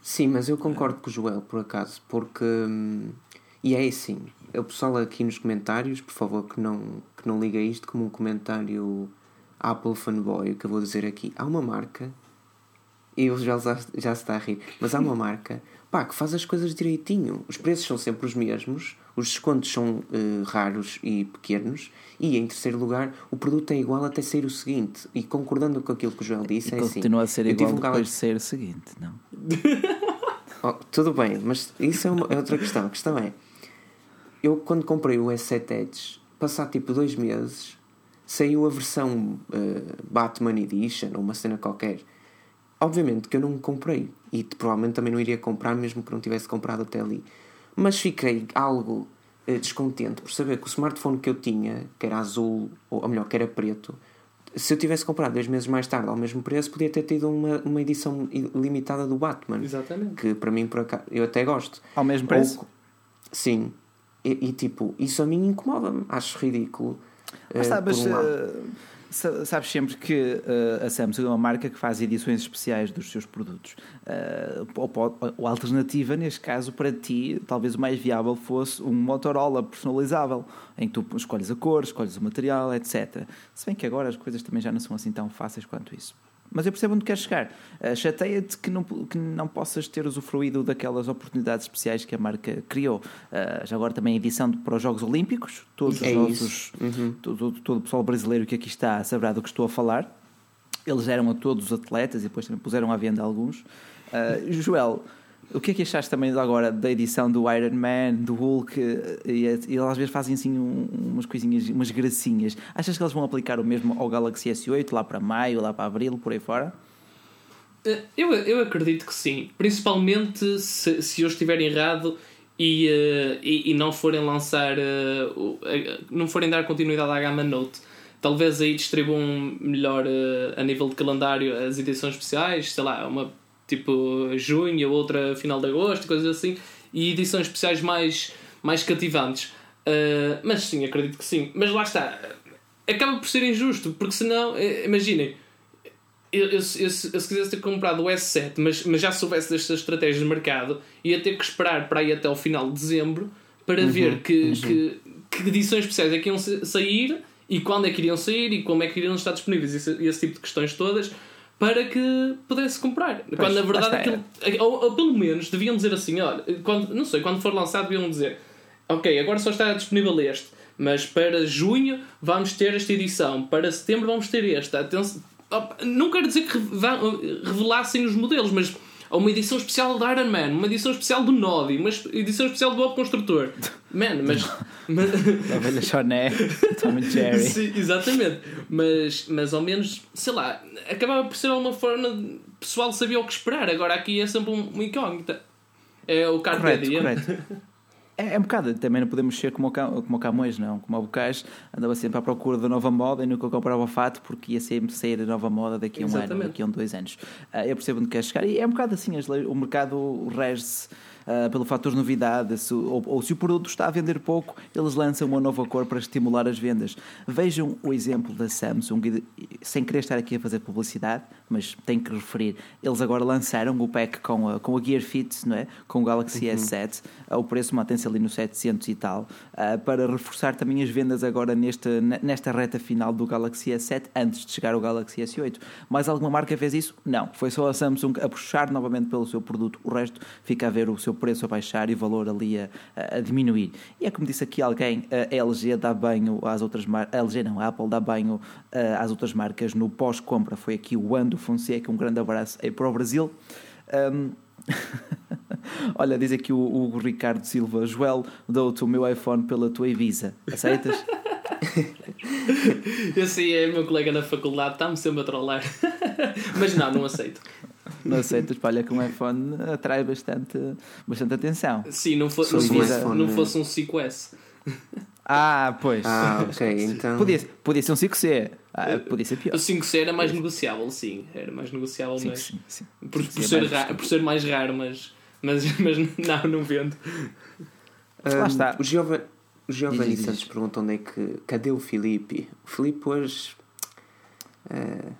Sim, mas eu concordo com o Joel, por acaso, porque. hum, E é assim, o pessoal aqui nos comentários, por favor, que não, que não liga isto como um comentário Apple fanboy, o que eu vou dizer aqui. Há uma marca, e o Joel já, já se está a rir, mas há uma marca pá, que faz as coisas direitinho. Os preços são sempre os mesmos, os descontos são eh, raros e pequenos, e em terceiro lugar, o produto é igual até sair o seguinte. E concordando com aquilo que o Joel disse, E é assim. continua a ser igual um depois de ser o seguinte, não? Oh, tudo bem, mas isso é, uma- é outra questão. A questão é: eu, quando comprei o S7 Edge, passar tipo dois meses, saiu a versão eh, Batman Edition ou uma cena qualquer. Obviamente que eu não comprei e provavelmente também não iria comprar, mesmo que não tivesse comprado até ali. Mas fiquei algo eh, descontente por saber que o smartphone que eu tinha, que era azul, ou, ou melhor, que era preto, se eu tivesse comprado dois meses mais tarde ao mesmo preço, podia ter tido uma, uma edição limitada do Batman Exatamente. que para mim por acaso eu até gosto. Ao mesmo preço? Ou- sim. E, e, tipo, isso a mim incomoda-me, acho ridículo. eh, Mas sabes, por um lado. Sa- sabes sempre que eh, a Samsung é uma marca que faz edições especiais dos seus produtos. Eh, ou, alternativa, neste caso, para ti, talvez o mais viável fosse um Motorola personalizável, em que tu escolhes a cor, escolhes o material, etc. Se bem que agora as coisas também já não são assim tão fáceis quanto isso. Mas eu percebo onde queres chegar. Uh, Chateia-te que não, que não possas ter usufruído daquelas oportunidades especiais que a marca criou. Uh, já agora também a edição de- para os Jogos Olímpicos. Todos É os. Uhum. todo, todo- todo o pessoal brasileiro que aqui está saberá do que estou a falar. Eles eram a todos os atletas e depois também puseram à venda alguns. Uh, Joel, O que é que achaste também agora da edição do Iron Man, do Hulk? E, e eles às vezes fazem assim um, umas coisinhas, umas gracinhas. Achas que eles vão aplicar o mesmo ao Galaxy S8 lá para maio, lá para abril, por aí fora? Eh, Eu, eu acredito que sim. Principalmente se, se eu estiver errado e, eh, e, e não forem lançar. eh, eh, não forem dar continuidade à gama Note. Talvez aí distribuam melhor eh, a nível de calendário as edições especiais, sei lá, uma tipo junho, a outra final de agosto, coisas assim, e edições especiais mais, mais cativantes. Eh, mas sim, acredito que sim. Mas lá está, acaba por ser injusto, porque senão, eh, imaginem, eu, eu, eu, se eu se quisesse ter comprado o S7, mas, mas já soubesse destas estratégias de mercado, ia ter que esperar para ir até ao final de dezembro para ver que, que, que edições especiais é que iam sa- sair e quando é que iriam sair e como é que iriam estar disponíveis, esse, esse tipo de questões todas, para que pudesse comprar. quando na verdade aquilo, ou, ou pelo menos deviam dizer assim: olha, quando, não sei, quando for lançado, deviam dizer ok, agora só está disponível este, mas para junho vamos ter esta edição, para setembro vamos ter esta. Atenção, não quero dizer que revelassem os modelos, mas há uma edição especial do Iron Man, uma edição especial do Nodi, uma edição especial do Bob Construtor. Man, mas. mas A velha Choné, Tom and Jerry. Sim, exatamente. Mas, mas ao menos, sei lá, acabava por ser alguma forma. O pessoal sabia o que esperar. Agora aqui é sempre um, uma incógnita. É o Carpe Correto, correto. É, é um bocado, também não podemos ser como o, Ca- como o Camões, não. Como o Bocage andava sempre à procura da nova moda e nunca comprava fato porque ia sempre sair a nova moda daqui a um ano, Exatamente. daqui a um, dois anos. Ah, eu percebo onde queres chegar e é um bocado assim, leis- o mercado rege-se ah, pelo fator de novidade, se, ou, ou se o produto está a vender pouco, eles lançam uma nova cor para estimular as vendas. Vejam o exemplo da Samsung, sem querer estar aqui a fazer publicidade, mas tenho que referir, eles agora lançaram o pack com a, com a Gear Fit, não é? com o Galaxy S7, o preço mantém-se ali no 700 e tal, ah, para reforçar também as vendas agora nesta, nesta reta final do Galaxy S7, antes de chegar o Galaxy S8. Mais alguma marca fez isso? Não, foi só a Samsung a puxar novamente pelo seu produto, o resto fica a ver o seu preço a baixar e o valor ali a, a diminuir. E é como disse aqui alguém, a LG dá banho às outras marcas, LG não, a Apple dá banho ah, às outras marcas no pós-compra, foi aqui o Ando Fonseca, um grande abraço aí para o Brasil. Ahm, Olha, diz aqui o, o Ricardo Silva: Joel, dou-te o meu iPhone pela tua Ibiza. Aceitas? Esse aí é meu colega na faculdade, está-me sempre a trollar. Mas não, não aceito. Não aceitas? Pá, Olha, que um iPhone atrai bastante, bastante atenção. Sim, não, fo Sou não, Ibiza. fosse, não fosse um 5S. Ah, pois. Ah, ok, então. Podia, podia ser um 5C. Ah, podia ser O pior. 5C era mais negociável, sim. Era mais negociável, Sim, mas. sim, sim. Por, por, é ser por ser mais raro, mas. Mas, mas não, não vendo. Ahm, Lá está. O Giovanni, o Giovanni Diz, diz, Santos pergunta onde é que. Cadê o Filipe? O Filipe hoje. eh,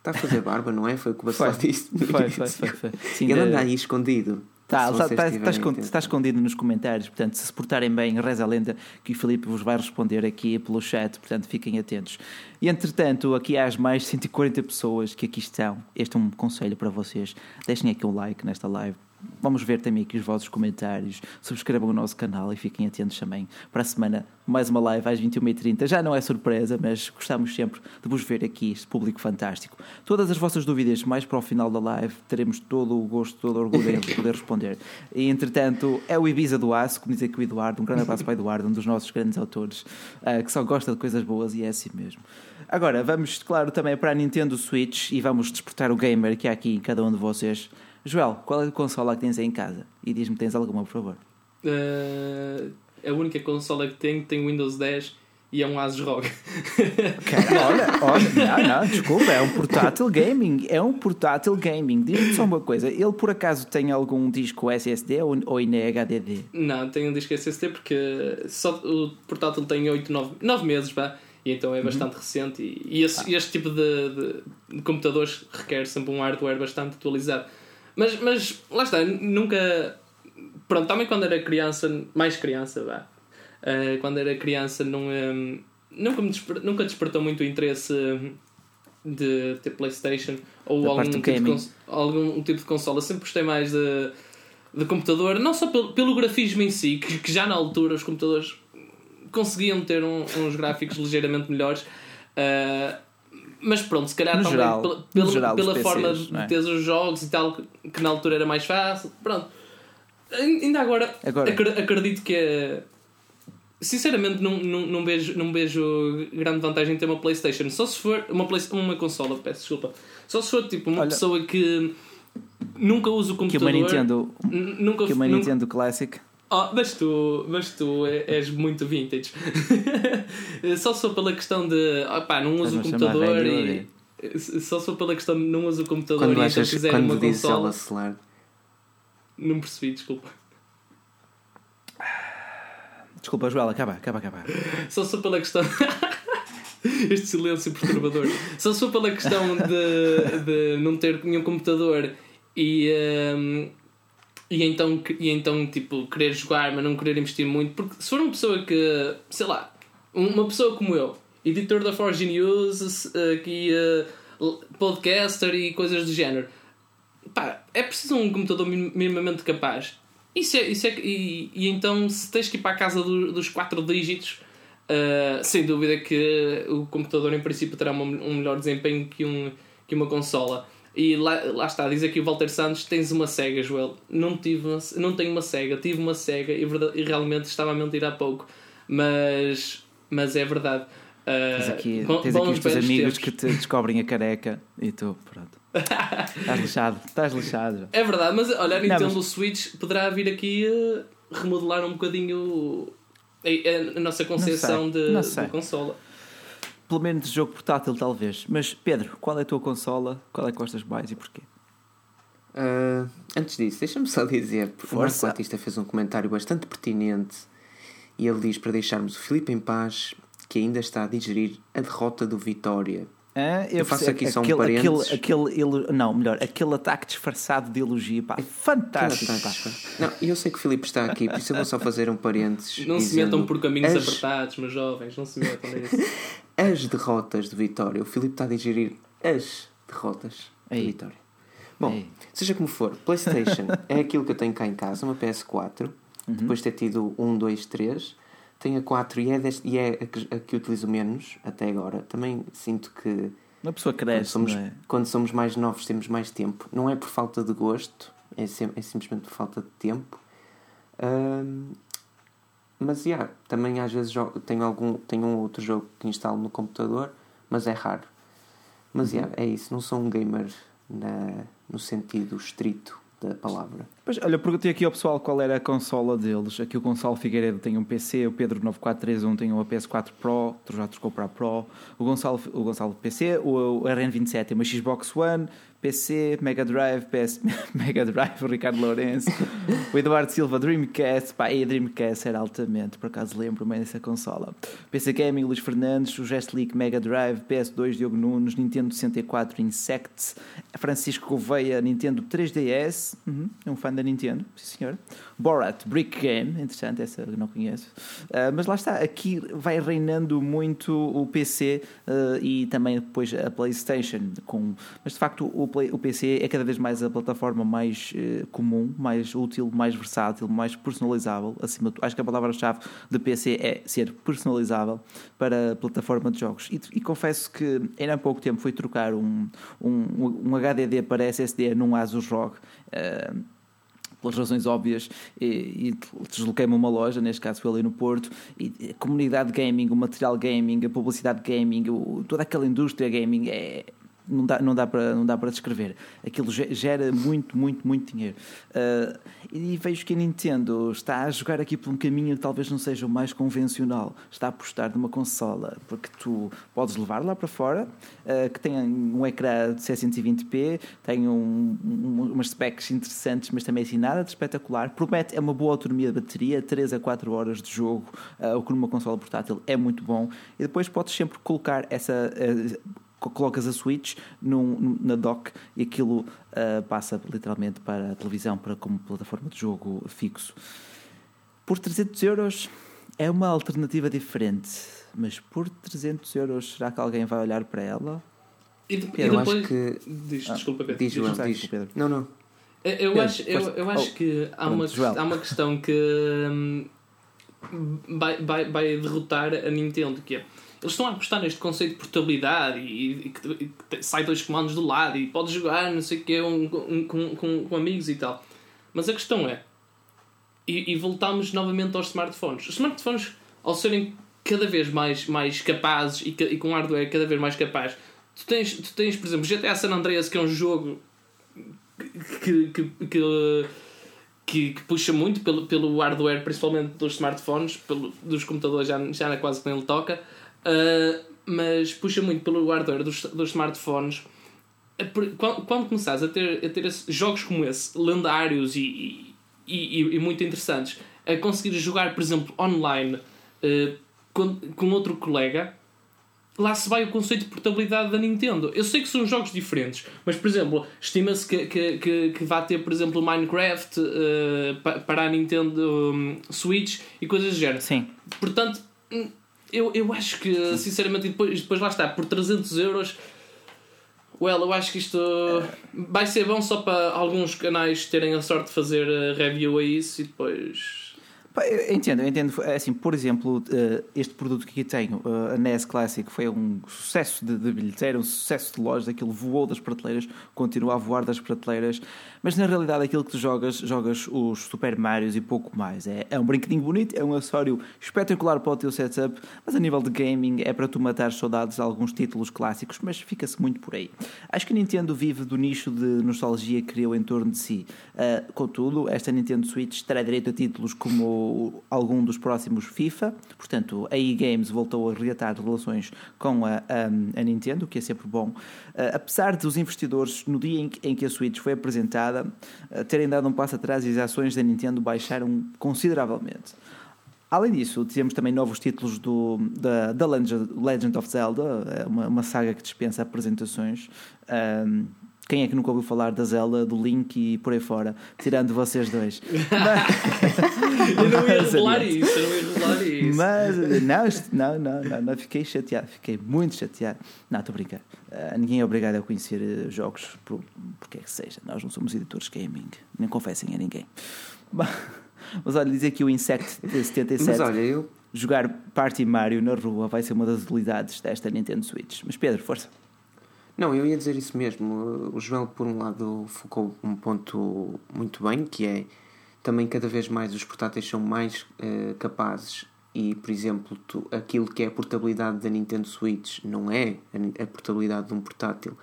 Está a fazer barba, não é? Foi o que o Bacelar disse. Foi, foi, foi. foi. Sim, Ele de- anda aí escondido. Tá, está, está, está, escon- atenção. está escondido nos comentários, portanto, se se portarem bem, reza a lenda que o Filipe vos vai responder aqui pelo chat, portanto, fiquem atentos. E entretanto, aqui há as mais 140 pessoas que aqui estão. Este é um conselho para vocês: deixem aqui um like nesta live. Vamos ver também aqui os vossos comentários. Subscrevam o nosso canal e fiquem atentos também. Para a semana, mais uma live às 21h30. Já não é surpresa, mas gostamos sempre de vos ver aqui, este público fantástico. Todas as vossas dúvidas, mais para o final da live, teremos todo o gosto, todo o orgulho em poder responder. E entretanto, é o Ibiza do Aço, como diz aqui o Eduardo. Um grande abraço para o Eduardo, um dos nossos grandes autores, ah, que só gosta de coisas boas e é assim mesmo. Agora, vamos, claro, também para a Nintendo Switch e vamos despertar o gamer que há aqui em cada um de vocês. Joel, qual é a consola que tens aí em casa? E diz-me, tens alguma, por favor? Uh, a única consola que tenho tem Windows 10 e é um Asus ROG. Olha, olha, não, não, desculpa, é um portátil gaming, é um portátil gaming. Diz-me só uma coisa, ele por acaso tem algum disco SSD ou, ou ainda é HDD? Não, tenho um disco SSD porque só o portátil tem 8, 9, 9 meses, pá. E então é bastante recente e, e esse- este tipo de, de- de computadores requer sempre um hardware bastante atualizado. Mas, mas lá está, nunca. Pronto, também quando era criança, mais criança, vá. eh, quando era criança, não, hum, nunca, me desper- nunca despertou muito o interesse hum, de ter PlayStation ou Da algum tipo, de cons- algum tipo de consola. Sempre gostei mais de, de computador, não só pelo, pelo grafismo em si, que, que já na altura os computadores conseguiam ter um- uns gráficos ligeiramente melhores. ah, mas pronto, se calhar No também geral, pela, pela, geral, pela os forma PCs, de é? ter os jogos e tal, que na altura era mais fácil. Pronto. Ai- Ainda agora, Agora. acre- acredito que é. Sinceramente, não, não, não, vejo, não vejo grande vantagem em ter uma PlayStation. Só se for uma, play, uma consola, peço desculpa. Só se for tipo uma Olha- pessoa que nunca usa o Que computador. uma Nintendo, Nunca, que uma Nintendo Classic. Oh, mas tu, mas tu é- és muito vintage. só sou pela questão de. Opá, não uso o computador e. Só sou pela questão de não uso o computador Quando, e achas, quiser quando uma dizes consola. ela celular, Não percebi, desculpa. Desculpa, Joel, acaba, acaba, acaba. Só sou pela questão. este silêncio perturbador. Só sou pela questão de, de não ter nenhum computador e. hum, e então, e então, tipo, querer jogar, mas não querer investir muito. Porque se for uma pessoa que, sei lá, uma pessoa como eu, editor da Forge News, aqui, eh, podcaster e coisas do género, pá, é preciso um computador min- minimamente capaz. Isso é, isso é, e, e então, se tens que ir para a casa do- dos quatro dígitos, uh, sem dúvida que o computador, em princípio, terá uma- um melhor desempenho que, um, que uma consola. E lá, lá está, diz aqui o Walter Santos: tens uma Sega, Joel. Não, tive uma- não tenho uma Sega, tive uma Sega e, verda- e realmente estava a mentir há pouco. Mas, mas é verdade. Uh, Tens aqui, bom- tens aqui os teus amigos tempos. que te descobrem a careca e tu, pronto. Estás lixado, estás lixado. É verdade, mas olha, a Não, Nintendo mas- Switch poderá vir aqui remodelar um bocadinho a, a nossa concepção sei, de, não sei. de consola. Pelo menos de jogo portátil, talvez. Mas, Pedro, qual é a tua consola? Qual é que gostas mais e porquê? Ah, antes disso, deixa-me só dizer, porque o Marco Força. Batista fez um comentário bastante pertinente e ele diz para deixarmos o Filipe em paz que ainda está a digerir a derrota do Vitória. Ah, Eu faço aqui só um aquele, parênteses. aquele, aquele, não, melhor, aquele ataque disfarçado de elogio, pá, fantástico, pá. Não, eu sei que o Filipe está aqui, por isso eu vou só fazer um parênteses. Não se dizendo metam por caminhos as, apertados, meus jovens, não se metam nisso. as derrotas do Vitória. O Filipe está a digerir as derrotas Ei. do Vitória. Bom, Ei. seja como for, PlayStation é aquilo que eu tenho cá em casa, uma PS4, Uhum. depois de ter tido 1, 2, 3. Tenho a 4 e é, deste, e é a, que, a que utilizo menos até agora. Também sinto que Uma pessoa quando cresce, somos, não é? quando somos mais novos temos mais tempo. Não é por falta de gosto, é, sem- é simplesmente por falta de tempo. Ahm, mas, yeah, também às vezes jogo, tenho, algum, tenho um outro jogo que instalo no computador, mas é raro. Mas, yeah, é isso. Não sou um gamer na, no sentido estrito da palavra. Pois, olha, perguntei aqui ao pessoal qual era a consola deles. Aqui o Gonçalo Figueiredo tem um PC, o Pedro 9431 tem uma PS4 Pro, tu já trocou para a Pro. O Gonçalo, o Gonçalo PC, o, o RN27 tem uma Xbox One, PC, Mega Drive, PS Mega Drive, Ricardo Lourenço, o Eduardo Silva Dreamcast, pá, e a Dreamcast era altamente, por acaso lembro-me dessa consola. PC Gaming, Luís Fernandes, o Gest Leak Mega Drive, PS2, Diogo Nunes, Nintendo 64 Insects, Francisco Gouveia, Nintendo 3DS, uhum, é um fã da Nintendo, sim senhor. Borat, Brick Game, interessante, essa eu não conheço. Ah, mas lá está, aqui vai reinando muito o PC ah, e também depois a PlayStation. Com... Mas de facto o, Play- o PC é cada vez mais a plataforma mais eh, comum, mais útil, mais versátil, mais personalizável. Acima de. Acho que a palavra-chave de PC é ser personalizável para a plataforma de jogos. E, e confesso que ainda há pouco tempo fui trocar um, um, um HDD para SSD num Asus ROG. ah, pelas razões óbvias, e, e desloquei-me a uma loja, neste caso foi ali no Porto, e a comunidade gaming, o material gaming, a publicidade gaming, o- toda aquela indústria gaming é. Não dá, não, dá para, não dá para descrever. Aquilo ge- gera muito, muito, muito dinheiro. Ah, e vejo que a Nintendo está a jogar aqui por um caminho que talvez não seja o mais convencional. Está a apostar numa consola, porque tu podes levar lá para fora, ah, que tem um ecrã de 720p, tem um, um- umas specs interessantes, mas também assim nada de espetacular. Promete é uma boa autonomia de bateria, 3 a 4 horas de jogo, ah, o que numa consola portátil é muito bom. E depois podes sempre colocar essa. Co- colocas a Switch num- na dock e aquilo ah, passa literalmente para a televisão, para como plataforma de jogo fixo. Por 300 euros é uma alternativa diferente, mas por 300 euros será que alguém vai olhar para ela? E, de- Pedro, eu depois. acho que. Diz, Ah, desculpa, Pedro. Diz. João, Diz, diz. Pedro. Não, não. Eu, Pedro, acho, eu, eu acho Oh, que há pronto, uma, Joel. há uma questão que hum, vai, vai, vai derrotar a Nintendo, que é eles estão a apostar neste conceito de portabilidade e, e, e, sai dois comandos do lado e podes jogar, não sei o que, um, um, com, com, com amigos e tal. Mas a questão é, e, e voltamos novamente aos smartphones. Os smartphones, ao serem cada vez mais, mais capazes e, e com hardware cada vez mais capaz, tu tens, tu tens, por exemplo, GTA San Andreas, que é um jogo que, que, que, que, que puxa muito pelo, pelo hardware, principalmente dos smartphones, pelo, dos computadores já, já quase nem ele toca. Uh, mas puxa muito pelo hardware dos, dos smartphones. É quando, quando começares a ter, a ter esse, jogos como esse, lendários e, e, e, e, muito interessantes, a conseguir jogar, por exemplo, online uh, com, com outro colega, lá se vai o conceito de portabilidade da Nintendo. Eu sei que são jogos diferentes, mas por exemplo, estima-se que, que, que, que vai ter, por exemplo, Minecraft uh, para a Nintendo um, Switch e coisas do género. Sim. Portanto, hum, eu, eu acho que, sinceramente, depois, depois lá está, por 300 euros. Well, eu acho que isto vai ser bom só para alguns canais terem a sorte de fazer review a isso e depois eu entendo, eu entendo. É assim, por exemplo, eh, este produto que aqui tenho, eh, a NES Classic, foi um sucesso de, de bilheteira, um sucesso de loja, aquilo voou das prateleiras, continua a voar das prateleiras, mas na realidade aquilo que tu jogas, jogas os Super Marios e pouco mais. É, é um brinquedinho bonito, é um acessório espetacular para o teu setup, mas a nível de gaming é para tu matar saudades de alguns títulos clássicos, mas fica-se muito por aí. Acho que a Nintendo vive do nicho de nostalgia que criou em torno de si. Uh, contudo, esta Nintendo Switch terá direito a títulos como algum dos próximos FIFA. Portanto, a E-Games voltou a reatar relações com a, a, a, Nintendo, o que é sempre bom. Uh, apesar dos investidores, no dia em que, a Switch foi apresentada, uh, terem dado um passo atrás e as ações da Nintendo baixaram consideravelmente. Além disso, temos também novos títulos do, da, da Legend, of Zelda, é uma, uma saga que dispensa apresentações. Um, quem é que nunca ouviu falar da Zelda, do Link e por aí fora? Tirando vocês dois. Mas, eu não ia revelar isso, eu não ia revelar isso. Mas, não, não, não, não, fiquei chateado, fiquei muito chateado. Não, estou a brincar. Uh, ninguém é obrigado a conhecer uh, jogos, por, por que é que seja. Nós não somos editores gaming, nem confessem a ninguém. Mas olha, dizer que o Insect de 77. Mas olha, eu. Jogar Party Mario na rua vai ser uma das utilidades desta Nintendo Switch. Mas Pedro, força. Não, eu ia dizer isso mesmo. O Joel, por um lado, focou um ponto muito bem, que é também cada vez mais os portáteis são mais uh, capazes e, por exemplo, tu, aquilo que é a portabilidade da Nintendo Switch não é a, a portabilidade de um portátil.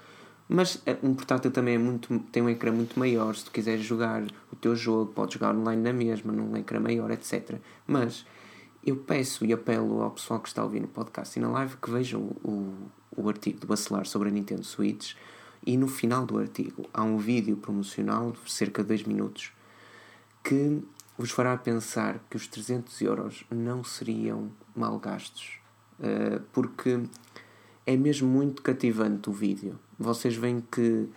Mas eh, um portátil também é muito, tem um ecrã muito maior. Se tu quiseres jogar o teu jogo, podes jogar online na mesma, num ecrã maior, etc. Mas eu peço e apelo ao pessoal que está a ouvir no podcast e na live que vejam o, o artigo do Bacelar sobre a Nintendo Switch e no final do artigo há um vídeo promocional de cerca de 2 minutos que vos fará pensar que os 300 euros não seriam mal gastos uh, porque é mesmo muito cativante o vídeo. Vocês veem que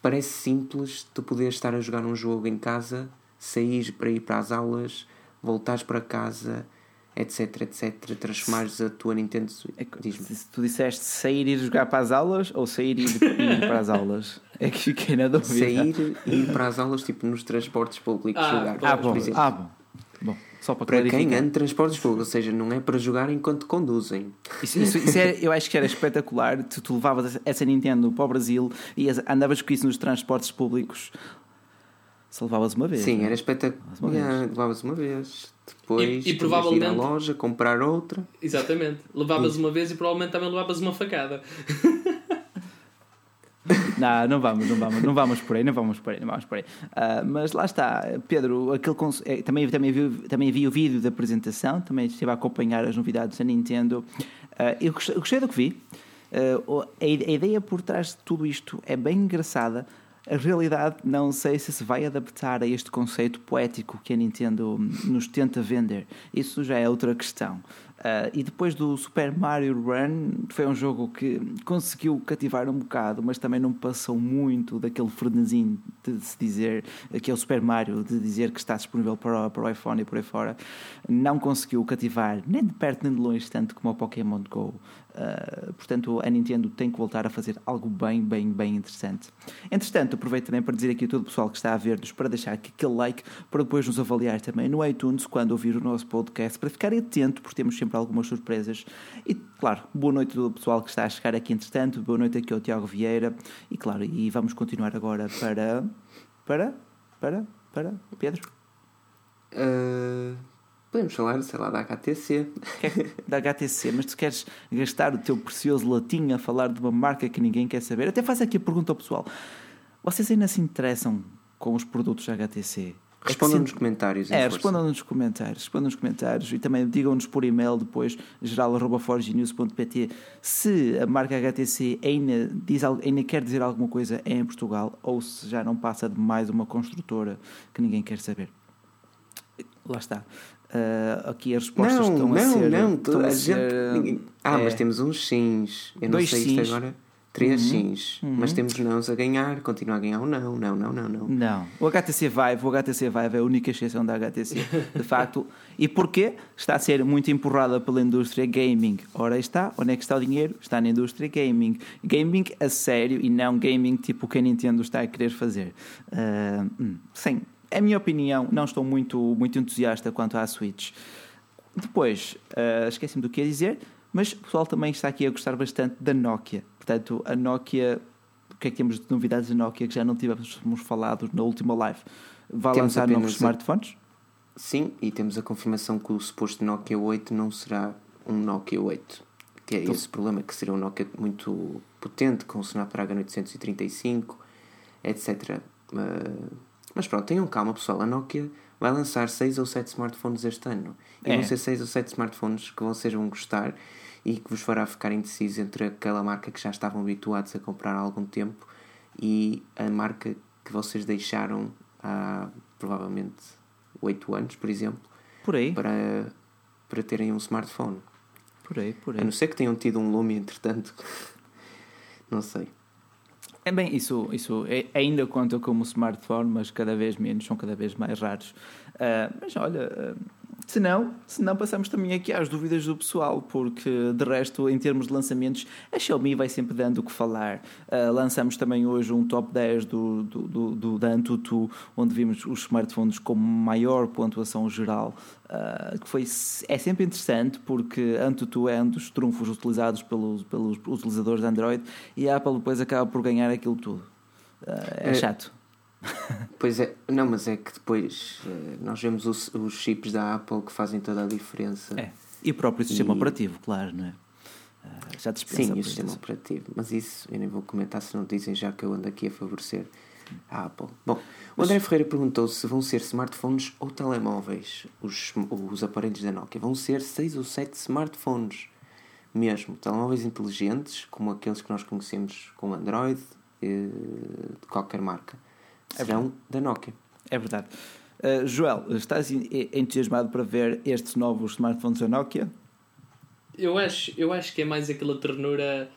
parece simples tu poderes estar a jogar um jogo em casa, sair para ir para as aulas, voltares para casa etc, etc, transformares a tua Nintendo Switch. É, se tu disseste sair e ir jogar para as aulas ou sair e ir, ir para as aulas? É que fiquei na dúvida. Sair e ir para as aulas, tipo nos transportes públicos, ah, jogar. Ah, bom, ah, bom. bom. Só para, para quem anda transportes públicos, ou seja, não é para jogar enquanto conduzem. Isso, isso, isso é, eu acho que era espetacular. Tu, tu levavas essa Nintendo para o Brasil e andavas com isso nos transportes públicos. Só levavas uma vez. Sim, era espetacular. Yeah, levavas uma vez. Depois e, e provavelmente ir à loja, comprar outra. Exatamente. Levavas uma vez e provavelmente também levavas uma facada. não, não vamos, não vamos, não vamos por aí, não vamos por aí, não vamos por aí. Uh, mas lá está, Pedro, aquele é, também, também, vi, também vi o vídeo da apresentação, também estive a acompanhar as novidades da Nintendo. Uh, eu, gostei, gostei do que vi. Uh, a, a ideia por trás de tudo isto é bem engraçada a realidade não sei se se vai adaptar a este conceito poético que a Nintendo nos tenta vender. Isso já é outra questão. Uh, e depois do Super Mario Run, foi um jogo que conseguiu cativar um bocado, mas também não passou muito daquele frenesim de se dizer que é o Super Mario, de dizer que está disponível para, para o iPhone e por aí fora. Não conseguiu cativar nem de perto nem de longe tanto como o Pokémon Go. Uh, portanto, a Nintendo tem que voltar a fazer algo bem, bem, bem interessante. Entretanto, aproveito também para dizer aqui a todo o pessoal que está a ver-nos para deixar aquele like para depois nos avaliar também no iTunes quando ouvir o nosso podcast, para ficar atento, porque temos sempre algumas surpresas. E, claro, boa noite a todo o pessoal que está a chegar aqui entretanto, boa noite aqui ao Tiago Vieira. E, claro, e vamos continuar agora para. Para? Para? Para? Pedro? Uh... Podemos falar, sei lá, da HTC. Da HTC, mas tu queres gastar o teu precioso latim a falar de uma marca que ninguém quer saber? Até faz aqui a pergunta ao pessoal: vocês ainda se interessam com os produtos da HTC? É respondam é nos comentários. É, respondam nos comentários. Respondam nos comentários e também digam-nos por e-mail depois, geral.forgenews.pt, se a marca HTC ainda, diz, ainda quer dizer alguma coisa em Portugal ou se já não passa de mais uma construtora que ninguém quer saber. Lá está. Uh, aqui as respostas não, estão não, a ser. Não, toda a gente. Ser, ah, é, mas temos uns sims. Eu não sei sims. isto agora. Três uhum, sims. Uhum. Mas temos nãos a ganhar, continua a ganhar o não, não, não, não, não. Não. O HTC Vive, o HTC Vive é a única exceção da HTC. De facto. E porquê? Está a ser muito empurrada pela indústria gaming. Ora está, onde é que está o dinheiro? Está na indústria gaming. Gaming a sério e não gaming tipo o que a Nintendo está a querer fazer. Uh, sim, a minha opinião, não estou muito, muito entusiasta quanto à Switch. Depois, uh, esqueci-me do que ia dizer, mas o pessoal também está aqui a gostar bastante da Nokia. Portanto, a Nokia, o que é que temos de novidades da Nokia que já não tivemos falado na última live? Vai temos lançar novos smartphones? Sim, e temos a confirmação que o suposto Nokia 8 não será um Nokia 8. Que é então, esse problema, que será um Nokia muito potente, com o Snapdragon 835, etc. Uh, mas pronto, tenham calma, pessoal. A Nokia vai lançar 6 ou 7 smartphones este ano. E é. vão ser 6 ou 7 smartphones que vocês vão gostar e que vos fará ficar indeciso entre aquela marca que já estavam habituados a comprar há algum tempo e a marca que vocês deixaram há provavelmente 8 anos, por exemplo. Por aí. Para, para terem um smartphone. Por aí, por aí. A não ser que tenham tido um Lumia entretanto. não sei. É bem, isso, isso é, ainda conta como smartphone, mas cada vez menos, são cada vez mais raros. Uh, mas olha, uh, se não, se não, passamos também aqui às dúvidas do pessoal, porque de resto, em termos de lançamentos, a Xiaomi vai sempre dando o que falar. Uh, lançamos também hoje um top 10 do, do, do, do da Antutu, onde vimos os smartphones com maior pontuação geral, uh, que foi, é sempre interessante, porque Antutu é um dos trunfos utilizados pelos, pelos utilizadores de Android e a Apple depois acaba por ganhar aquilo tudo. Uh, é, é chato. Pois é, não, mas é que depois eh, nós vemos os, os chips da Apple que fazem toda a diferença. É. E o próprio sistema e... operativo, claro, não é? Eh, já dispensa Sim, o sistema operativo. Mas isso eu nem vou comentar se não dizem já que eu ando aqui a favorecer a Apple. Bom, o André Ferreira perguntou se vão ser smartphones ou telemóveis os, os aparelhos da Nokia. Vão ser 6 ou 7 smartphones mesmo. Telemóveis inteligentes, como aqueles que nós conhecemos com Android, eh, de qualquer marca serão é da Nokia. É verdade. Uh, Joel, estás entusiasmado para ver estes novos smartphones da Nokia? Eu acho, eu acho que é mais aquela ternura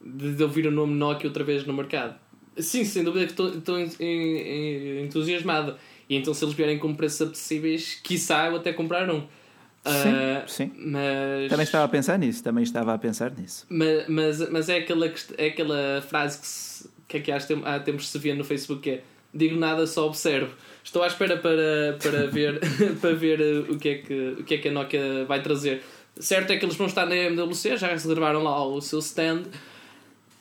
de, de ouvir o nome Nokia outra vez no mercado. Sim, sem dúvida que estou entusiasmado. E então, se eles vierem com preços acessíveis, quiçá eu até comprar um. Sim, uh, sim. Mas... Também estava a pensar nisso, também estava a pensar nisso. Mas, mas, mas é, aquela, é aquela frase que, se, que aqui há tempos se via no Facebook que é digo nada, só observo. Estou à espera para, para ver, para ver uh, o, que é que, o que é que a Nokia vai trazer. Certo é que eles vão estar na MWC, já reservaram lá o seu stand.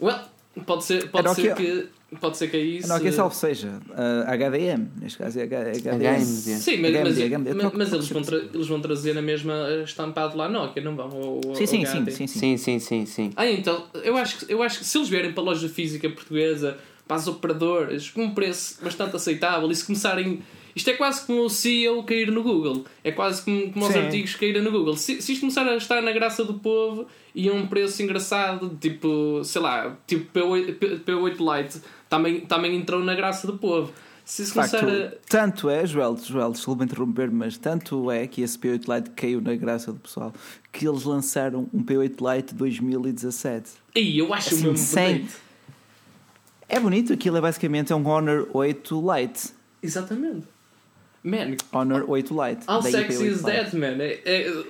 Well, pode ser, pode Nokia, ser que. Pode ser que é isso. A Nokia salvo seja uh, HDM, neste caso é HDM. Sim, mas, HMD, mas, HMD. mas, mas eles, vão eles vão trazer na mesma estampado lá Nokia, não vão? Ou, sim, sim, sim, sim, sim, sim, sim, sim. Ah, então, eu acho, eu acho que se eles vierem para a loja física portuguesa para as operadoras com um preço bastante aceitável e se começarem. Isto é quase como o CEO cair no Google. É quase como, como os artigos caírem no Google. Se, se isto começar a estar na graça do povo e a um preço engraçado, tipo, sei lá, tipo P8, P8 Lite, também, também entrou na graça do povo. se facto, começar a. tanto é, Joel, Joel, desculpa interromper, mas tanto é que esse P8 Lite caiu na graça do pessoal que eles lançaram um P8 Lite 2017. Ih, eu acho Assim, mesmo sem- bonito. É bonito, aquilo é basicamente um Honor 8 Lite. Exatamente. Man, Honor 8 Lite. How sexy P8 is that, man? É, é,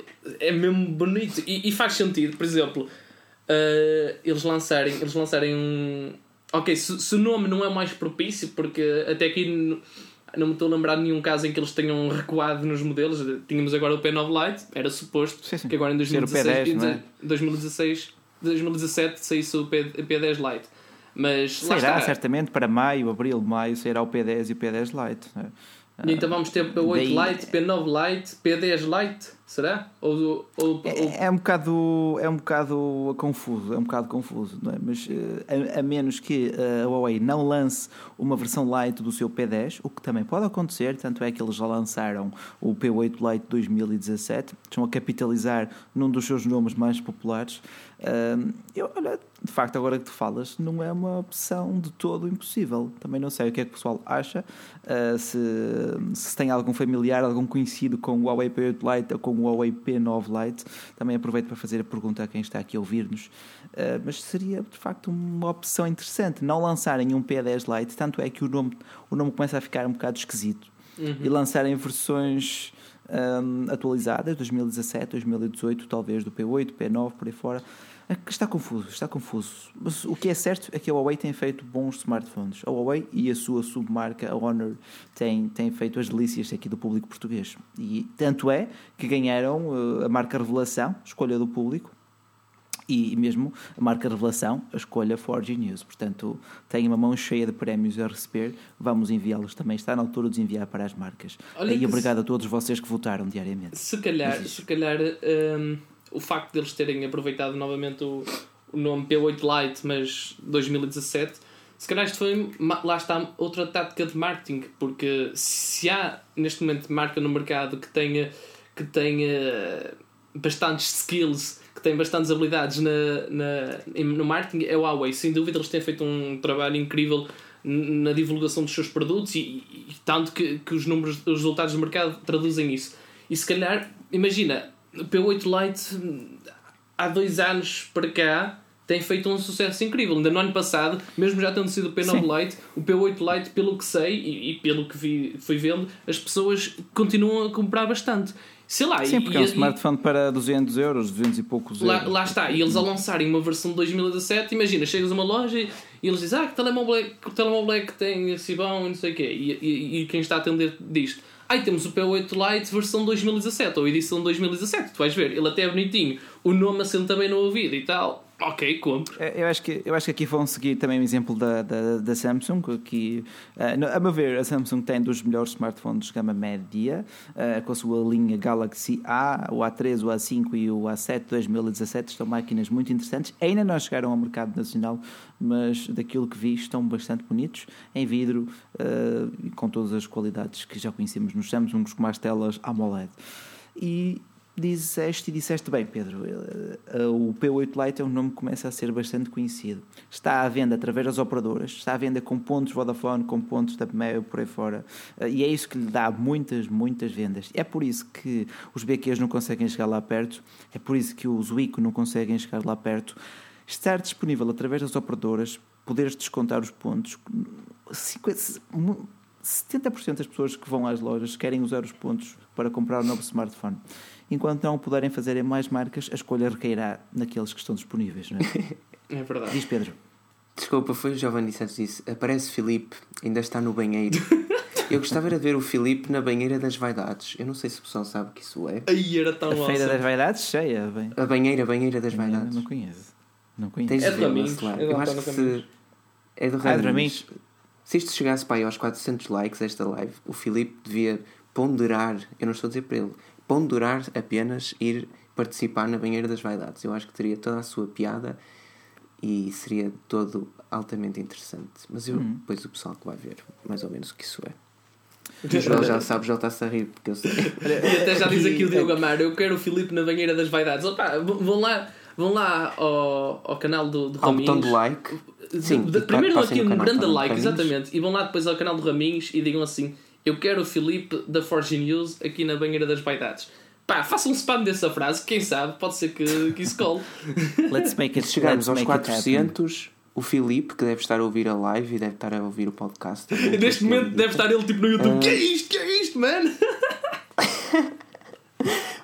é mesmo bonito. E, e faz sentido, por exemplo, uh, eles lançarem, eles lançarem um. Ok, se, se o nome não é mais propício, porque até aqui não me estou a lembrar de nenhum caso em que eles tenham recuado nos modelos. Tínhamos agora o P9 Lite, era suposto Sim, sim. que agora em Ser o 2016, P10, não é? 2016 2017 saísse o P, P10 Lite. Mas Sairá está. certamente para maio, abril, maio, sairá o P10 e o P10 Lite. é? Então vamos ter P8 Daí- Lite, P9 Lite, P10 Lite, será? Ou, ou, ou- É, é um bocado é um bocado confuso, é um bocado confuso, não é? Mas eh, a, a menos que eh, a Huawei não lance uma versão light do seu P10, o que também pode acontecer, tanto é que eles já lançaram o P8 Lite 2017, estão a capitalizar num dos seus nomes mais populares. Eu, olha, de facto, agora que tu falas, não é uma opção de todo impossível. Também não sei o que é que o pessoal acha, ah, se, se tem algum familiar, algum conhecido com o Huawei P8 Lite ou com o Huawei P9 Lite. Também aproveito para fazer a pergunta a quem está aqui a ouvir-nos. Ah, mas seria, de facto, uma opção interessante. Não lançarem um P10 Lite, tanto é que o nome, o nome começa a ficar um bocado esquisito. E lançarem versões hum, atualizadas, 2017, 2018, talvez do P8, P9, por aí fora. Está confuso, está confuso. Mas o que é certo é que a Huawei tem feito bons smartphones. A Huawei e a sua submarca, a Honor, têm, têm feito as delícias aqui do público português. E tanto é que ganharam eh, a marca Revelação, escolha do público, e mesmo a marca Revelação, a escolha Forge News. Portanto, tem uma mão cheia de prémios a receber, vamos enviá-los também. Está na altura de os enviar para as marcas. Olha e que obrigado a todos vocês que votaram diariamente. Se calhar, se calhar hum, o facto deles terem aproveitado novamente o, o nome P8 Lite, mas 2017, se calhar isto foi, lá está, outra tática de marketing, porque se há neste momento marca no mercado que tenha, que tenha bastantes skills, que tem bastantes habilidades na, na, no marketing, é o Huawei. Sem dúvida, eles têm feito um trabalho incrível na divulgação dos seus produtos e, e- e tanto que, que os números, os resultados do mercado traduzem isso. E se calhar, imagina, o P8 Lite há dois anos para cá tem feito um sucesso incrível. Ainda no ano passado, mesmo já tendo sido o P9 Lite, o P8 Lite, pelo que sei e, e pelo que vi, fui vendo, as pessoas continuam a comprar bastante. Sei lá, Sim, e- porque é um e- smartphone para 200 euros, 200 e poucos euros. lá está, e eles a lançarem uma versão de 2017, imagina, chegas a uma loja e e eles dizem, ah, que telemóvel é que, telemóvel é que tem esse bom e não sei o quê, e, e, e quem está a atender disto. Aí temos o P8 Lite versão 2017, ou edição 2017, tu vais ver, ele até é bonitinho, o nome assenta bem no ouvido e tal, ok, compro. É, Eu acho, que, eu acho que aqui vão seguir também o exemplo da, da, da Samsung, que, eh, a meu ver, a Samsung tem dos melhores smartphones de gama média, eh, com a sua linha Galaxy A, o A3, o A5 e o A7 2017, estão máquinas muito interessantes. Ainda não chegaram ao mercado nacional, mas daquilo que vi estão bastante bonitos, em vidro, eh, com todas as qualidades que já conhecemos nos Samsungs, como as telas AMOLED. E disseste e disseste bem, Pedro. eh, eh, O P8 Lite é um nome que começa a ser bastante conhecido. Está à venda através das operadoras, está à venda com pontos Vodafone, com pontos da Meo por aí fora. Eh, E é isso que lhe dá muitas, muitas vendas. É por isso que os BQs não conseguem chegar lá perto, é por isso que os Wico não conseguem chegar lá perto. Estar disponível através das operadoras, poderes descontar os pontos. 50, mu- 70% das pessoas que vão às lojas querem usar os pontos para comprar um novo smartphone. Enquanto não o puderem fazer em mais marcas, a escolha recairá naqueles que estão disponíveis. Não é? É verdade. Diz Pedro. Desculpa, foi o Giovanni Santos disse. Aparece Filipe, ainda está no banheiro. Eu gostava era de ver o Filipe na banheira das vaidades. Eu não sei se o pessoal sabe o que isso é. Aí era tão A Feira awesome. das Vaidades cheia. Bem, A banheira, a banheira das vaidades. não conheço. Não conheço. Tens É de Raminhos, Marcelar. é de Eu acho que se... É do Ah, de Raminhos. Raminhos. Se isto chegasse para aí aos 400 likes esta live, o Filipe devia ponderar, eu não estou a dizer para ele, ponderar apenas ir participar na banheira das vaidades. Eu acho que teria toda a sua piada e seria todo altamente interessante. Mas eu, Hum. depois o pessoal que vai ver mais ou menos o que isso é. O Joel já sabe, já está-se a rir porque eu sei. E até já diz aqui o Diogo Amaro, eu quero o Filipe na banheira das vaidades. Opa, vão lá, vão lá ao, ao canal do, do Ao botão Raminhos. de like. Sim, de- primeiro aqui no um grande like, Raminhos. exatamente, e vão lá depois ao canal do Raminhos e digam assim: Eu quero o Filipe da Forge News aqui na banheira das baitadas. Pá, façam um spam dessa frase, quem sabe, pode ser que, que isso cole. Let's make it Se chegarmos aos make it happen. 400, o Filipe, que deve estar a ouvir a live e deve estar a ouvir o podcast. também, Neste momento ele deve estar ele tipo no YouTube: Ah. Que é isto? Que é isto, mano?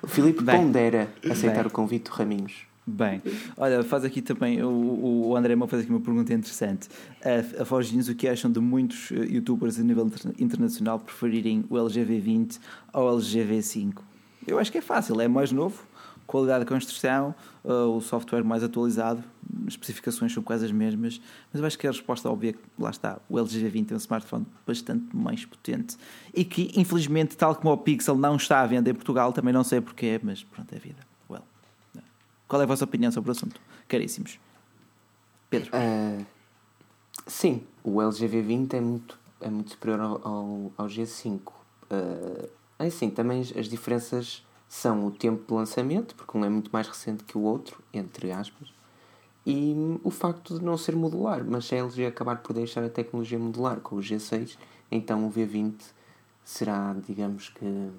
O Filipe Bem. pondera aceitar Bem. o convite do Raminhos. Bem, olha, faz aqui também, o, o André Mão faz aqui uma pergunta interessante. A, a Forginhos, o que acham de muitos eh, youtubers a nível inter- internacional preferirem o LGV20 ao LGV5? Eu acho que é fácil, é mais novo, qualidade de construção, eh, o software mais atualizado, especificações são quase as mesmas, mas eu acho que a resposta óbvia é lá está, o LGV20 é um smartphone bastante mais potente e que, infelizmente, tal como o Pixel não está à venda em Portugal, também não sei porquê, mas pronto, é vida. Qual é a vossa opinião sobre o assunto? Caríssimos. Pedro. Ah, sim, o LGV20 é muito, é muito superior ao, ao, ao G5. Ah, é sim, também as, as diferenças são o tempo de lançamento, porque um é muito mais recente que o outro, entre aspas, e o facto de não ser modular. Mas se a LG acabar por deixar a tecnologia modular com o G6, então o V20 será, digamos que,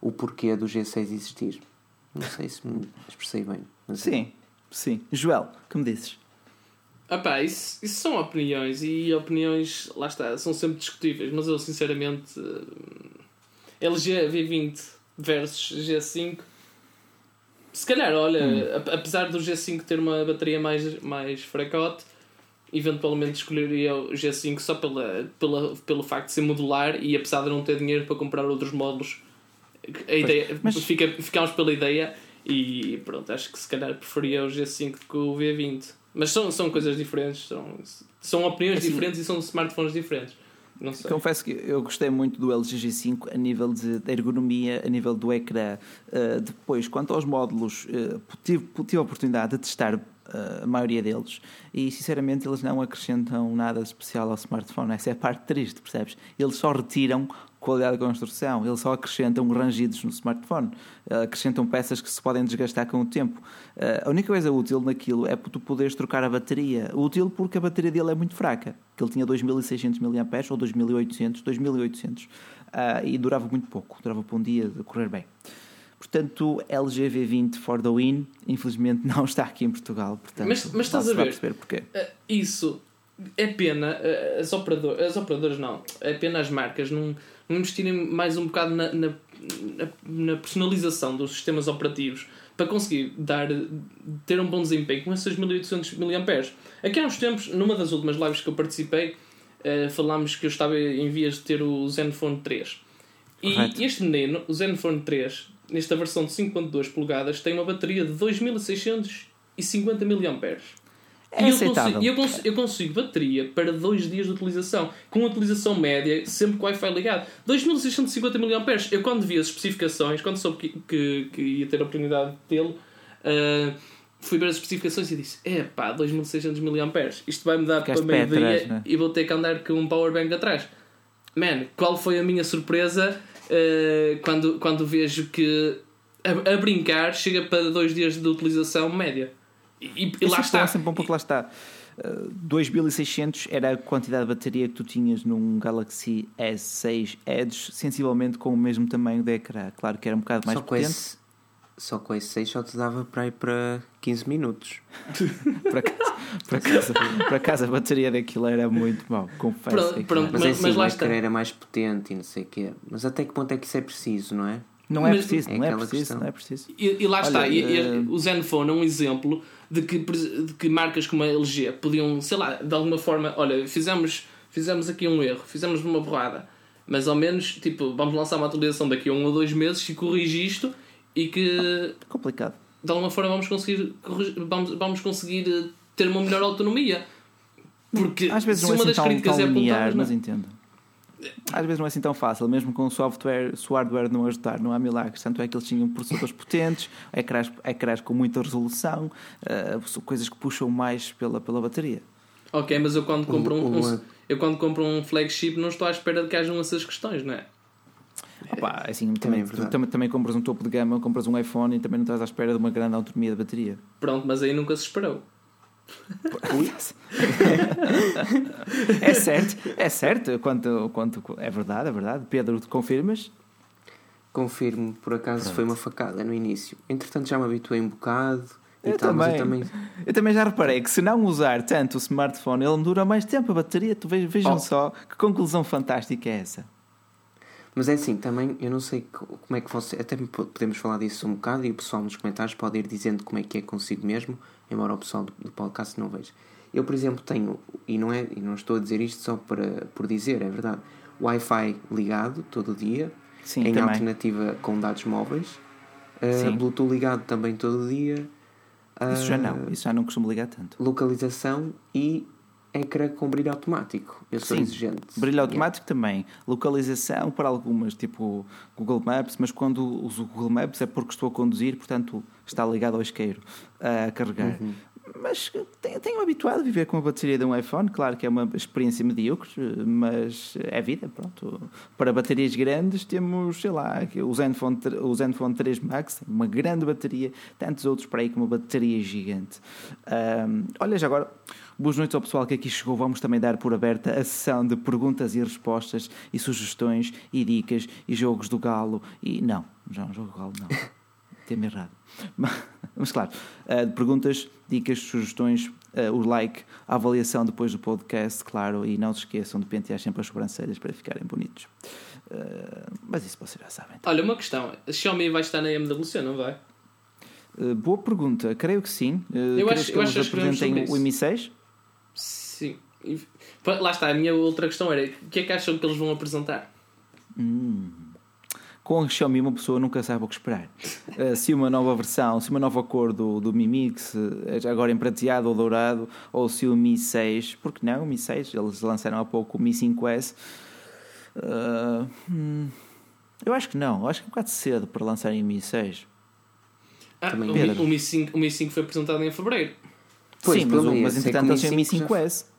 o porquê do G6 existir. Não sei se me expressei bem. Mas Sim, sim. Joel, que me dizes? Ah pá, isso, isso são opiniões e opiniões, lá está, são sempre discutíveis, mas eu sinceramente eh, LG V20 versus G5 se calhar, olha, ap- apesar do G5 ter uma bateria mais, mais fracote, eventualmente escolheria o G5 só pela, pela, pelo facto de ser modular e apesar de não ter dinheiro para comprar outros módulos, a ideia, mas- fica, ficámos pela ideia e pronto, acho que se calhar preferia o G5 do que o V20. Mas são, são coisas diferentes, são, são opiniões Assim- diferentes e são smartphones diferentes. Não sei. Confesso que eu gostei muito do LG G5 a nível de, de ergonomia, a nível do ecrã. Uh, depois, quanto aos módulos, uh, tive, tive a oportunidade de testar uh, a maioria deles e, sinceramente, eles não acrescentam nada especial ao smartphone. Essa é a parte triste, percebes? Eles só retiram qualidade de construção, eles só acrescentam rangidos no smartphone, uh, acrescentam peças que se podem desgastar com o tempo. Uh, a única coisa útil naquilo é tu poderes trocar a bateria. Útil porque a bateria dele é muito fraca, que ele tinha 2600 mAh ou 2800, 2800 ah, e durava muito pouco, durava para um dia de correr bem. Portanto, LG V20 for the win, infelizmente não está aqui em Portugal. Portanto, Mas- mas estás a ver? perceber porquê. Isso é pena as, operador, as operadoras não, é pena as marcas não investirem mais um bocado na, na, na- na personalização dos sistemas operativos para conseguir dar, ter um bom desempenho com esses 1800 mAh. Aqui há uns tempos, numa das últimas lives que eu participei, uh, falámos que eu estava em vias de ter o Zenfone 3. Correto. E este menino, o Zenfone 3, nesta versão de 5.2 polegadas, tem uma bateria de 2650 mAh. É E eu aceitável. consigo, eu, cons- eu consigo bateria para dois dias de utilização, com utilização média, sempre com o Wi-Fi ligado. 2650 mAh. Eu, quando vi as especificações, quando soube que, que, que ia ter a oportunidade de tê-lo, ah, fui ver as especificações e disse: É pá, 2600 mAh. Isto vai-me dar Ficaste para meio-dia né? e vou ter que andar com um powerbank atrás. Man, qual foi a minha surpresa ah, quando, quando vejo que a, a brincar chega para dois dias de utilização média. E, e- lá está. É sempre bom porque lá está. Uh, 2600 era a quantidade de bateria que tu tinhas num Galaxy S6 Edge, sensivelmente com o mesmo tamanho da ecrã. Claro que era um bocado mais só, com potente. esse, só com esse 6 só te dava para ir para 15 minutos. Por acaso, por, acaso, por acaso a bateria daquilo era muito mau, confesso. Pronto, que pronto. Mas, Mas- é assim, mas lá o está. ecrã era mais potente e não sei o quê. Mas até que ponto é que isso é preciso, não é? Não é Mas- preciso, É não é aquela preciso, questão. não é preciso. E, e lá Olha, está, e- e eh, o Zenfone é um exemplo de que, de que marcas como a LG podiam, sei lá, de alguma forma, olha, fizemos, fizemos aqui um erro, fizemos uma borrada, mas ao menos, tipo, vamos lançar uma atualização daqui a um ou dois meses e corrige isto e que Complicado. de alguma forma vamos conseguir, vamos, vamos conseguir eh, ter uma melhor autonomia. Porque Às vezes se não é uma assim das tão, críticas tão é apontar, mas não. entendo. Às vezes não é assim tão fácil, mesmo com o software, se o hardware não ajudar, não há milagres. Tanto é que eles tinham processadores potentes, ecrãs, ecrãs com muita resolução, eh, coisas que puxam mais pela, pela bateria. Ok, mas eu quando compro um, um- eu quando compro um flagship não estou à espera de que hajam essas questões, não é? Opa, assim, Também também, é tu verdade. também, também compras um topo de gama, compras um iPhone e também não estás à espera de uma grande autonomia da bateria. Pronto, mas aí nunca se esperou. É certo, é certo. Quanto, quanto, é verdade, é verdade. Pedro, te confirmas? Confirmo, por acaso Pronto. foi uma facada no início. Entretanto já me habituei um bocado. Eu, tal, também. eu também. Eu também já reparei que se não usar tanto o smartphone, ele me dura mais tempo a bateria. Tu vejam oh. só que conclusão fantástica é essa. Mas é assim, também eu não sei como é que você. Até podemos falar disso um bocado e o pessoal nos comentários pode ir dizendo como é que é consigo mesmo, embora o pessoal do, do podcast não veja. Eu, por exemplo, tenho, e não, é, e não estou a dizer isto só para, por dizer, é verdade, Wi-Fi ligado todo o dia, Sim, em também. alternativa com dados móveis, uh, Bluetooth ligado também todo o dia. Uh, isso já não, isso já não costumo ligar tanto. Localização e ecrã com brilho automático. Eu sou Sim, exigente. Brilho automático yeah. também. Localização para algumas, tipo Google Maps, mas quando uso o Google Maps é porque estou a conduzir, portanto está ligado ao isqueiro a carregar. Uhum. Mas tenho, tenho habituado a viver com a bateria de um iPhone. Claro que é uma experiência medíocre, mas é vida, pronto. Para baterias grandes temos, sei lá, o Zenfone, o Zenfone 3 Max, uma grande bateria, tantos outros para aí com uma bateria gigante. Um, olha, já agora Boas noites ao pessoal que aqui chegou. Vamos também dar por aberta a sessão de perguntas e respostas e sugestões e dicas e jogos do Galo. E não, já jogo do Galo não. Tem-me errado. Mas claro, uh, perguntas, dicas, sugestões, uh, o like, a avaliação depois do podcast, claro, e não se esqueçam de pentear sempre as sobrancelhas para ficarem bonitos. Uh, mas isso vocês já sabem. Olha, uma questão: a Xiaomi vai estar na MWC, não vai? boa pergunta, creio que sim. eu acho, que eu eles acho apresentem o Mi6? Sim. Lá está, a minha outra questão era: o que é que acham que eles vão apresentar? Hum. Com a Xiaomi, uma pessoa nunca sabe o que esperar. uh, se uma nova versão, se uma nova cor do, do Mi Mix, uh, agora em prateado ou dourado, ou se o Mi 6, porque não? O Mi 6, eles lançaram há pouco o Mi 5S. Uh, hum, eu acho que não, eu acho que é um bocado cedo para lançarem o Mi 6. Ah, o, Mi, o, Mi 5, o Mi 5 foi apresentado em fevereiro. Pois, Sim, mas, mas, mas entretanto eles têm um Mi 5S. O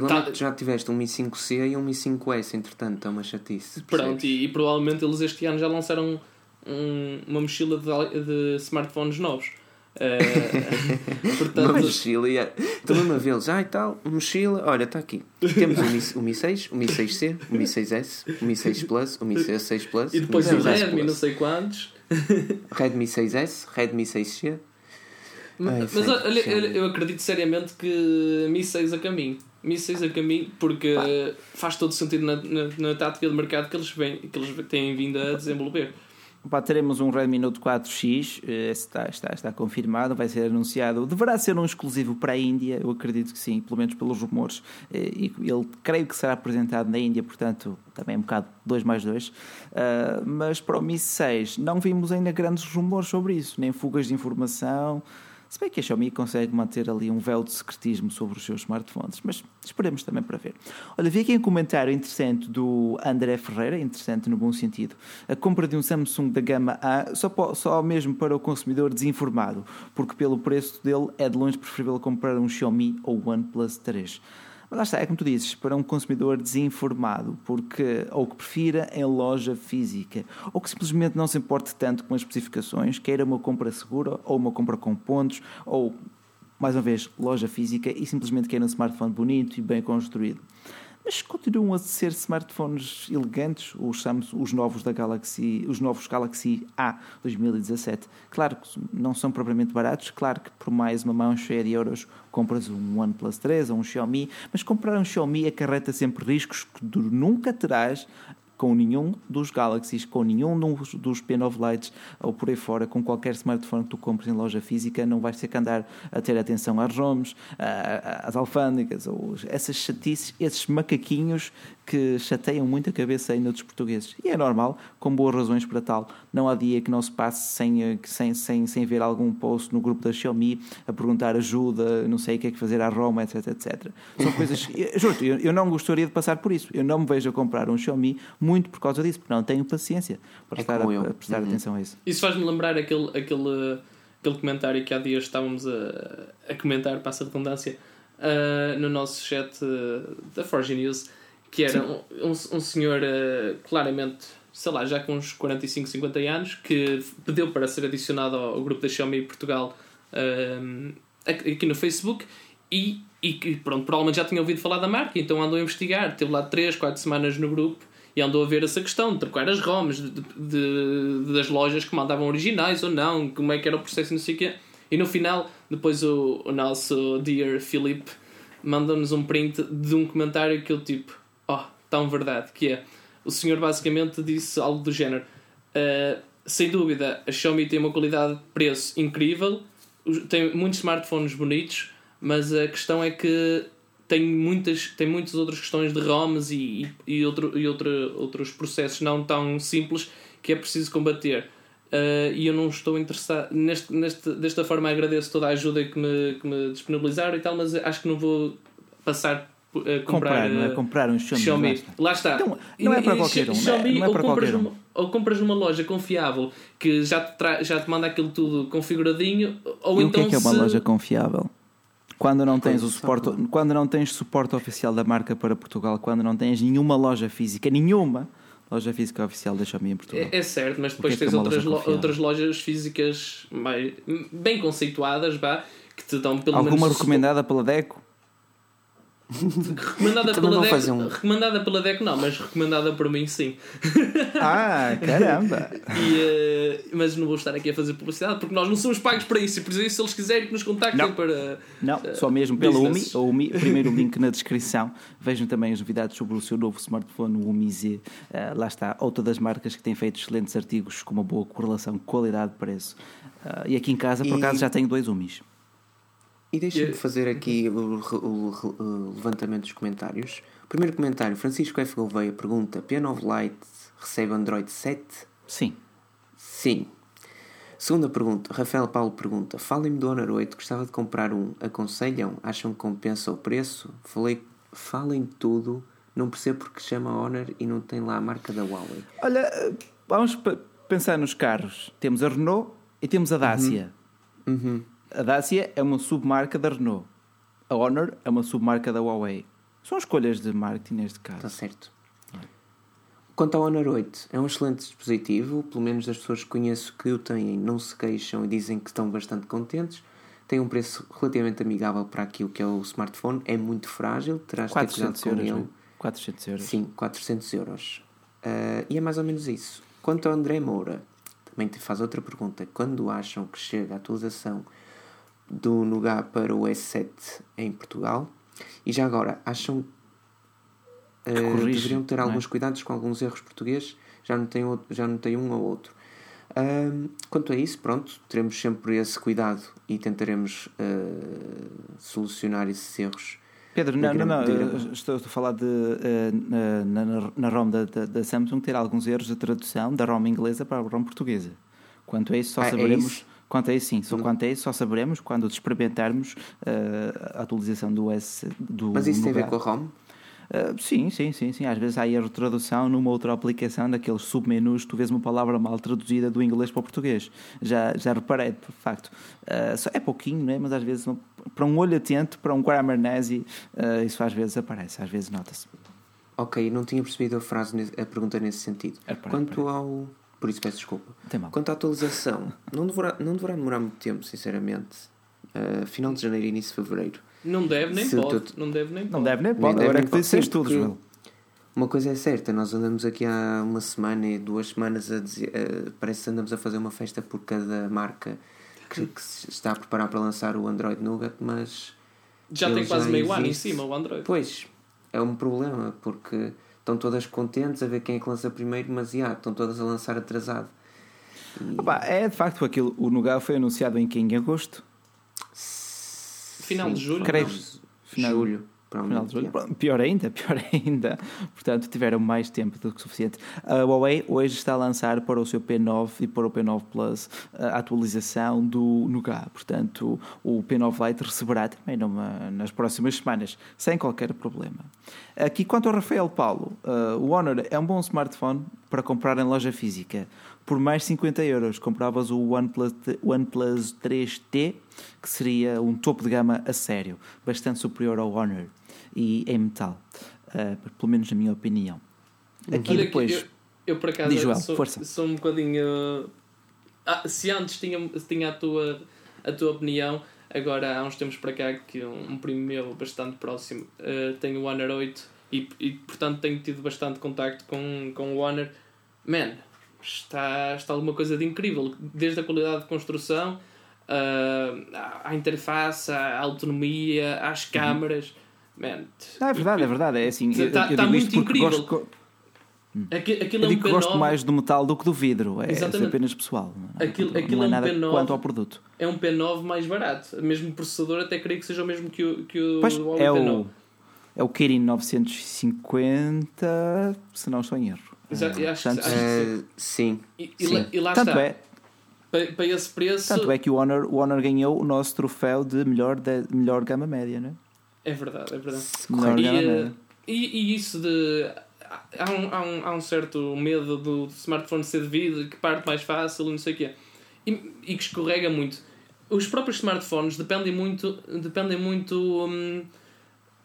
problema tá. é que já tiveste um Mi 5C e um Mi 5S, entretanto, é uma chatice. Pronto, e, e, provavelmente eles este ano já lançaram um, uma mochila de, de smartphones novos. Uh, portanto... Uma mochila, yeah. estou mesmo a vê-los, ah e tal, mochila, olha, está aqui. Temos o Mi, o Mi 6, o Mi 6C, o Mi 6S, o Mi 6 Plus, o Mi 6 Plus, e depois o Redmi, não sei quantos. Redmi 6S, Redmi 6C. Mas, mas olha, eu acredito seriamente que Mi 6 a caminho. 6 a caminho porque Pá. faz todo sentido na, na, na, tática de mercado que eles, vêm, que eles têm vindo a desenvolver. Pá, teremos um Redmi Note 4X, eh, está, está, está confirmado, vai ser anunciado. Deverá ser um exclusivo para a Índia, eu acredito que sim, pelo menos pelos rumores. Eh, e ele creio que será apresentado na Índia, portanto, também é um bocado 2 mais 2. Uh, mas para o Mi 6 não vimos ainda grandes rumores sobre isso, nem fugas de informação. Se bem que a Xiaomi consegue manter ali um véu de secretismo sobre os seus smartphones, mas esperemos também para ver. Olha, vi aqui um comentário interessante do André Ferreira, interessante no bom sentido. A compra de um Samsung da gama A só, só mesmo para o consumidor desinformado, porque pelo preço dele é de longe preferível comprar um Xiaomi ou OnePlus 3. Mas lá está, é como tu dizes, para um consumidor desinformado, porque ou que prefira em loja física, ou que simplesmente não se importe tanto com as especificações, queira uma compra segura, ou uma compra com pontos, ou, mais uma vez, loja física e simplesmente queira um smartphone bonito e bem construído mas continuam a ser smartphones elegantes, os, Samsung, os novos da Galaxy, os novos Galaxy A 2017. Claro que não são propriamente baratos, claro que por mais uma mão cheia de euros compras um OnePlus 3 ou um Xiaomi, mas comprar um Xiaomi acarreta sempre riscos que nunca terás com nenhum dos Galaxies, com nenhum dos, dos P9 Lights ou por aí fora, com qualquer smartphone que tu compres em loja física, não vais ter que andar a ter atenção às ROMs, às alfândegas, ou essas chatices, esses macaquinhos que chateiam muito a cabeça ainda dos portugueses. E é normal, com boas razões para tal. Não há dia que não se passe sem, eh, sem, sem, sem ver algum post no grupo da Xiaomi a perguntar ajuda, não sei o que é que fazer à Roma, etc, etc. São coisas... Juro, eu, eu não gostaria de passar por isso. Eu não me vejo a comprar um Xiaomi muito por causa disso, porque não tenho paciência para é estar a, a, prestar uhum. atenção a isso. Isso faz-me lembrar aquele, aquele, aquele comentário que há dias estávamos a, a comentar, passa a redundância, uh, no nosso chat uh, da Forge News que era um, um, um, senhor uh, claramente, sei lá, já com uns 45, 50 anos, que pediu para ser adicionado ao, ao grupo da Xiaomi Portugal uh, aqui no Facebook e, e que pronto, provavelmente já tinha ouvido falar da marca, então andou a investigar, teve lá 3, 4 semanas no grupo e andou a ver essa questão de trocar as ROMs de, de, de, das lojas que mandavam originais ou não, como é que era o processo e não sei o quê. E no final, depois o, o nosso dear Filipe manda-nos um print de um comentário que eu tipo, tão verdade, que é o senhor basicamente disse algo do género. Uh, sem dúvida, a Xiaomi tem uma qualidade de preço incrível, tem muitos smartphones bonitos, mas a questão é que tem muitas, tem muitas outras questões de ROMs e, e, outro, e outro, outros processos não tão simples que é preciso combater. Uh, e eu não estou interessado neste, neste, desta forma agradeço toda a ajuda que me, que me disponibilizaram e tal, mas acho que não vou passar comprar, comprar, não é? comprar um Xiaomi. Xiaomi. Lá está. Então, não é para qualquer um. Xiaomi, não é para qualquer um. ou compras numa loja confiável que já te, tra... já te manda aquilo tudo configuradinho, ou e então. O que é, que é uma se... loja confiável? Quando não tens o suporte, quando não tens suporte oficial da marca para Portugal, quando não tens nenhuma loja física, nenhuma loja física oficial da Xiaomi em Portugal. É, é certo, mas depois é tens é outras, lo, outras lojas físicas mais, bem conceituadas, vá, que te dão pelo Alguma menos. recomendada pela Deco? recomendada, pela Deco, um... recomendada pela Deco não, mas recomendada por mim sim. Ah, caramba! e, uh, mas não vou estar aqui a fazer publicidade porque nós não somos pagos para isso e por isso se eles quiserem que nos contactem não. para. Não, uh, só mesmo pelo Umi, o Umi, primeiro link na descrição. Vejam também as novidades sobre o seu novo smartphone, o Umi Z. Uh, lá está, outra das marcas que tem feito excelentes artigos com uma boa correlação qualidade-preço. e aqui em casa, por e... acaso, já tenho dois Umis. E deixem-me fazer aqui o, o, o, levantamento dos comentários. Primeiro comentário, Francisco F. Gouveia pergunta: Piano of Light recebe Android 7? Sim. Sim. Segunda pergunta, Rafael Paulo pergunta: Falem-me do Honor 8, gostava de comprar um. Aconselham? Acham que compensa o preço? Falei, falem tudo, não percebo porque chama Honor e não tem lá a marca da Huawei. Olha, vamos pensar nos carros. Temos a Renault e temos a Dacia. Uhum. Uhum. A Dacia é uma submarca da Renault. A Honor é uma submarca da Huawei. São escolhas de marketing neste caso. Está certo. Quanto ao Honor 8, é um excelente dispositivo, pelo menos as pessoas que conheço que o têm não se queixam e dizem que estão bastante contentes. Tem um preço relativamente amigável para aquilo que é o smartphone, é muito frágil, terás de ter cuidado com euros, ele. 400 euros. Sim, 400 euros. Uh, e é mais ou menos isso. Quanto ao André Moura, também te faz outra pergunta. Quando acham que chega a atualização do Nougat para o S7 em Portugal. E já agora, acham que uh, deveriam ter alguns é? cuidados com alguns erros portugueses? Já não tem, outro, já não tem um ou outro. Uh, quanto a isso, pronto, teremos sempre esse cuidado e tentaremos uh, solucionar esses erros. Pedro, não, não, não, estou, a falar de na, na, na ROM da, da, da, Samsung ter alguns erros de tradução da ROM inglesa para a ROM portuguesa. Quanto a isso, só ah, é saberemos. É isso? Quanto a isso, sim. Só quanto a isso, só saberemos quando experimentarmos uh, a atualização do S. Do Mas isso tem a ver com a ROM? Uh, sim, sim, sim, sim. Às vezes há erro de tradução numa outra aplicação, daqueles submenus, tu vês uma palavra mal traduzida do inglês para o português. Já, já reparei, de facto. Uh, é pouquinho, não é? mas às vezes, para um olho atento, para um grammar nazi, uh, isso às vezes aparece, às vezes nota-se. Ok, não tinha percebido a frase, a pergunta nesse sentido. Quanto ao por isso peço desculpa. Quanto à atualização, não deverá, não deverá demorar muito tempo, sinceramente. Uh, final de janeiro, início de fevereiro. Não deve nem Se pode. Não deve nem não pode. Deve nem pode. Agora é que disseste tudo, João. Uma coisa é certa, nós andamos aqui há uma semana e duas semanas a dizer. Uh, parece que andamos a fazer uma festa por cada marca que, que se está a preparar para lançar o Android Nougat, mas. Já tem quase já meio ano em cima o Android. Pois, é um problema, porque estão todas contentes a ver quem é que lança primeiro, mas já, estão todas a lançar atrasado. E... Opa, é de facto aquilo. O Nougat foi anunciado em que? Em agosto? Final Sim, de julho? Creio. Final, julho. Final de julho. Pior ainda, pior ainda. Portanto, tiveram mais tempo do que suficiente. A Huawei hoje está a lançar para o seu P9 e para o P9 Plus a atualização do Nougat. Portanto, o P9 Lite receberá também numa, nas próximas semanas, sem qualquer problema. Aqui, quanto ao Rafael Paulo, uh, o Honor é um bom smartphone para comprar em loja física. Por mais 50 euros compravas o OnePlus, OnePlus 3T, que seria um topo de gama a sério, bastante superior ao Honor e em metal, uh, pelo menos na minha opinião. Aqui Olha depois. eu, eu, por acaso diz, Joel, sou, força. sou um bocadinho. Ah, se antes tinha, tinha a, tua, a tua opinião, Agora, há uns tempos para cá, que um, um primo meu bastante próximo uh, tem o Honor 8 e, e, portanto, tenho tido bastante contacto com, com o Honor. Man, está, está alguma coisa de incrível, desde a qualidade de construção uh, à interface, à autonomia, às uhum. Man, não, é verdade, é verdade. É assim, está, está muito incrível. Gosto, Aquilo, aquilo eu é um digo que gosto mais do metal do que do vidro, é, é apenas pessoal. Não, é? aquilo, aquilo não é, é um nada P9, quanto ao produto. É um P9 mais barato. Mesmo processador, até creio que seja o mesmo que o, que o, pois, é P9. O, é o Kirin 950, se não estou em erro. Exato, acho, Portanto, que, acho uh, sim. E, sim. Lá, e lá Tanto está. É, para, para esse preço. Tanto é que o Honor, o Honor ganhou o nosso troféu de melhor, de, melhor gama média, não é? É verdade, é verdade. Melhor e, gama média. E, e isso de. Há um, há, um, há um certo medo do smartphone ser de vidro, que parte mais fácil e não sei o quê. E, e que escorrega muito. Os próprios smartphones dependem muito. Dependem muito hum,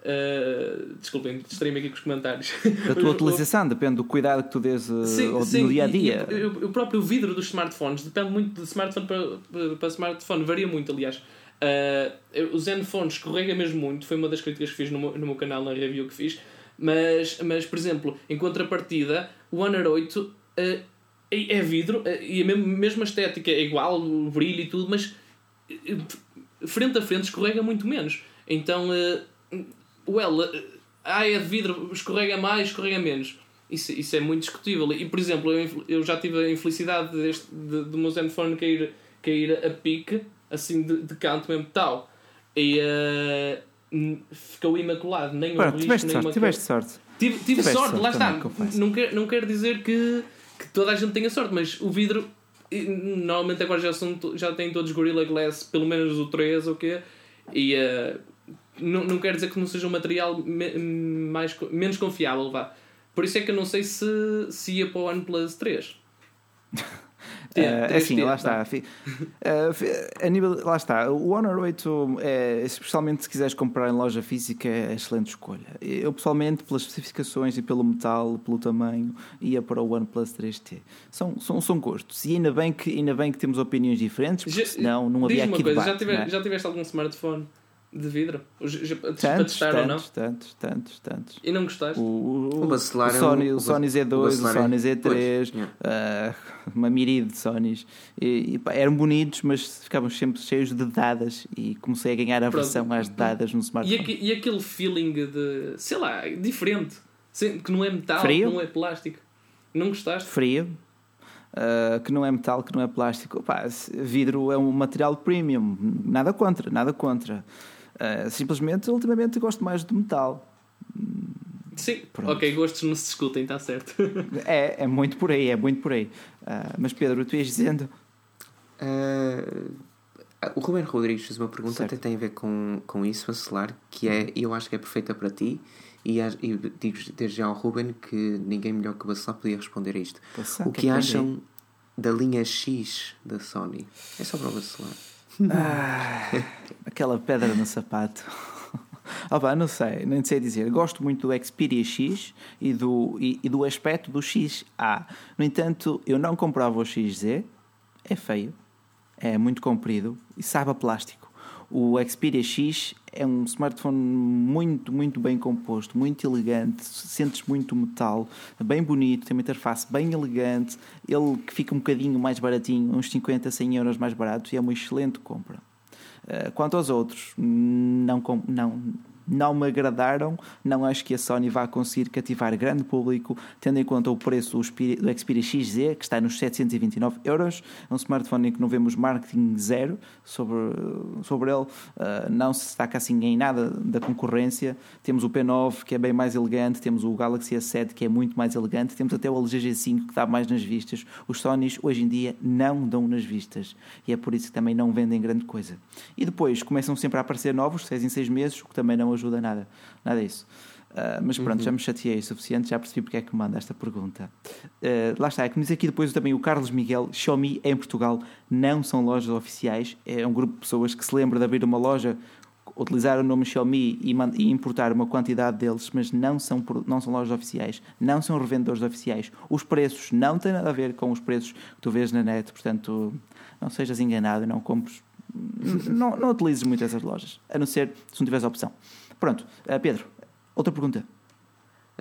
Uh, desculpem, distraí-me aqui com os comentários. Da tua utilização, depende do cuidado que tu dês uh, sim, no sim, dia a dia. E, e, o próprio vidro dos smartphones depende muito de smartphone para, para smartphone, varia muito, aliás. Uh, o Zenfone escorrega mesmo muito, foi uma das críticas que fiz no meu, no meu canal, na review que fiz. Mas, mas por exemplo, em contrapartida, o Honor 8 uh, é, é vidro e a mesma, estética é igual, o brilho e tudo, mas frente a frente escorrega muito menos. Então well, ah, é de vidro, escorrega mais, escorrega menos. Isso, isso é muito discutível. E, por exemplo, eu, eu já tive a infelicidade deste, de, do meu Zenfone cair, cair a pique, assim, de, de canto mesmo tal. E uh, ficou imaculado. Nem Pronto, o risco, tiveste, nem sorte, tiveste sorte. Tive, tive tiveste sorte, sorte, lá está. Não não quer dizer que, que toda a gente tenha sorte, mas o vidro... Normalmente agora já, são, já têm todos Gorilla Glass, pelo menos o 3 ou o quê. E uh, não, não quer dizer que não seja um material me, mais, menos confiável, vá. Por isso é que eu não sei se, se ia para o OnePlus 3. Uh, assim, lá está. Uh, a nível, lá está. O Honor 8, é, especialmente se quiseres comprar em loja física, é excelente escolha. Eu, pessoalmente, pelas especificações e pelo metal, pelo tamanho, ia para o OnePlus 3T. São, são, são gostos. E ainda bem, que, ainda bem que temos opiniões diferentes, porque já, senão não havia aqui coisa, debate. Já, tive, é? já tiveste algum smartphone de vidro? Tantos, para testar tantos, ou não? Tantos, tantos, tantos. E não gostaste? O, o, o, o Sony, o, Sony Z2, o, Sony Z3, uh, uma miríade de Sonys. E, e, pá, eram bonitos, mas ficavam sempre cheios de dadas e comecei a ganhar a versão às dadas no smartphone. E, e, aquele feeling de, sei lá, diferente, que não é metal, Frio? não é plástico. Não gostaste? Frio. Uh, que não é metal, que não é plástico. Pá, vidro é um material premium, nada contra, nada contra. Uh, simplesmente, ultimamente, gosto mais de metal. Sim, Pronto. ok, gostos não se discutem, está certo. é, é muito por aí, é muito por aí. Uh, mas Pedro, tu ias dizendo. Uh, o Ruben Rodrigues fez uma pergunta certo. até tem a ver com, com isso, Acelar, que é, eu acho que é perfeita para ti, e, e digo desde já ao Ruben que ninguém melhor que o Bacelar podia responder a isto. o que, que acham da linha X da Sony? É só para o Bacelar. Ah, aquela pedra no sapato. Ah, pá, não sei, nem sei dizer. Gosto muito do Xperia X e do, e, e, do aspecto do XA. No entanto, eu não comprava o XZ, é feio, é muito comprido e sabe a plástico. O Xperia X é um smartphone muito, muito bem composto, muito elegante, sentes muito metal, bem bonito, tem uma interface bem elegante, ele que fica um bocadinho mais baratinho, uns 50, 100 euros mais barato e é uma excelente compra. Eh, quanto aos outros, não, não, não me agradaram. Não acho que a Sony vá conseguir cativar grande público, tendo em conta o preço do Xperia XZ, que está nos 729 euros. É um smartphone em que não vemos marketing zero sobre, sobre ele, uh, não se destaca assim em nada da concorrência. Temos o P9, que é bem mais elegante, temos o Galaxy S7, que é muito mais elegante, temos até o LG G5, que dá mais nas vistas. Os Sonys, hoje em dia, não dão nas vistas, e é por isso que também não vendem grande coisa. E depois começam sempre a aparecer novos, 6 em 6 meses, o que também não ajuda nada, nada disso. Uh, mas pronto, uhum. já me chateei o suficiente, já percebi porque é que manda esta pergunta. Uh, lá está, é que me diz aqui depois também o Carlos Miguel, Xiaomi em Portugal não são lojas oficiais, é um grupo de pessoas que se lembra de abrir uma loja, utilizar o nome Xiaomi e, e importar uma quantidade deles, mas não são, não são lojas oficiais, não são revendedores oficiais. Os preços não têm nada a ver com os preços que tu vês na net, portanto, não sejas enganado, não compres não, não utilizes muito essas lojas, a não ser se não tiveres a opção. Pronto, uh, Pedro, outra pergunta.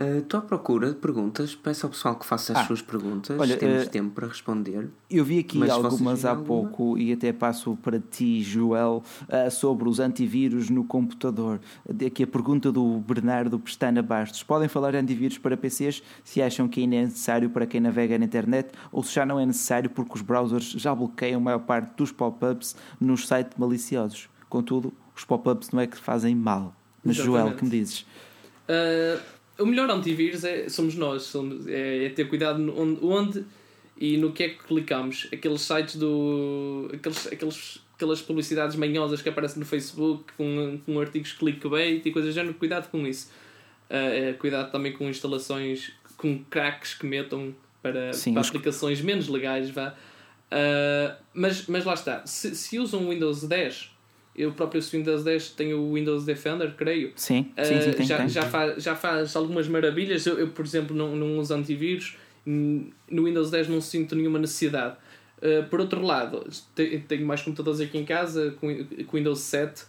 Estou uh, à procura de perguntas. Peço ao pessoal que faça as ah, suas perguntas. Olha, Temos uh, tempo para responder. Eu vi aqui algumas há alguma? pouco e até passo para ti, Joel, uh, sobre os antivírus no computador. Aqui a pergunta do Bernardo Pestana Bastos. Podem falar de antivírus para PCs se acham que ainda é necessário para quem navega na internet ou se já não é necessário porque os browsers já bloqueiam a maior parte dos pop-ups nos sites maliciosos? Contudo, os pop-ups não é que fazem mal. Mas, Exatamente. Joel, que me dizes? Uh o melhor antivírus é, somos nós, somos, é, é, ter cuidado onde, onde, e no que é que clicamos. Aqueles sites do. aqueles, aqueles, aquelas publicidades manhosas que aparecem no Facebook com, com artigos clickbait e coisas do género, cuidado com isso. Uh, cuidado também com instalações com cracks que metam para, Sim, para aplicações menos legais, vá. Uh, mas, mas lá está, se, se usam Windows 10 eu próprio Windows 10 tenho o Windows Defender, creio. Sim, sim, sim, tem, já, tem. Já, faz, já faz algumas maravilhas. Eu, eu por exemplo, não, não uso antivírus. No Windows 10 não sinto nenhuma necessidade. Uh, por outro lado, tenho mais computadores aqui em casa com, com Windows 7 uh,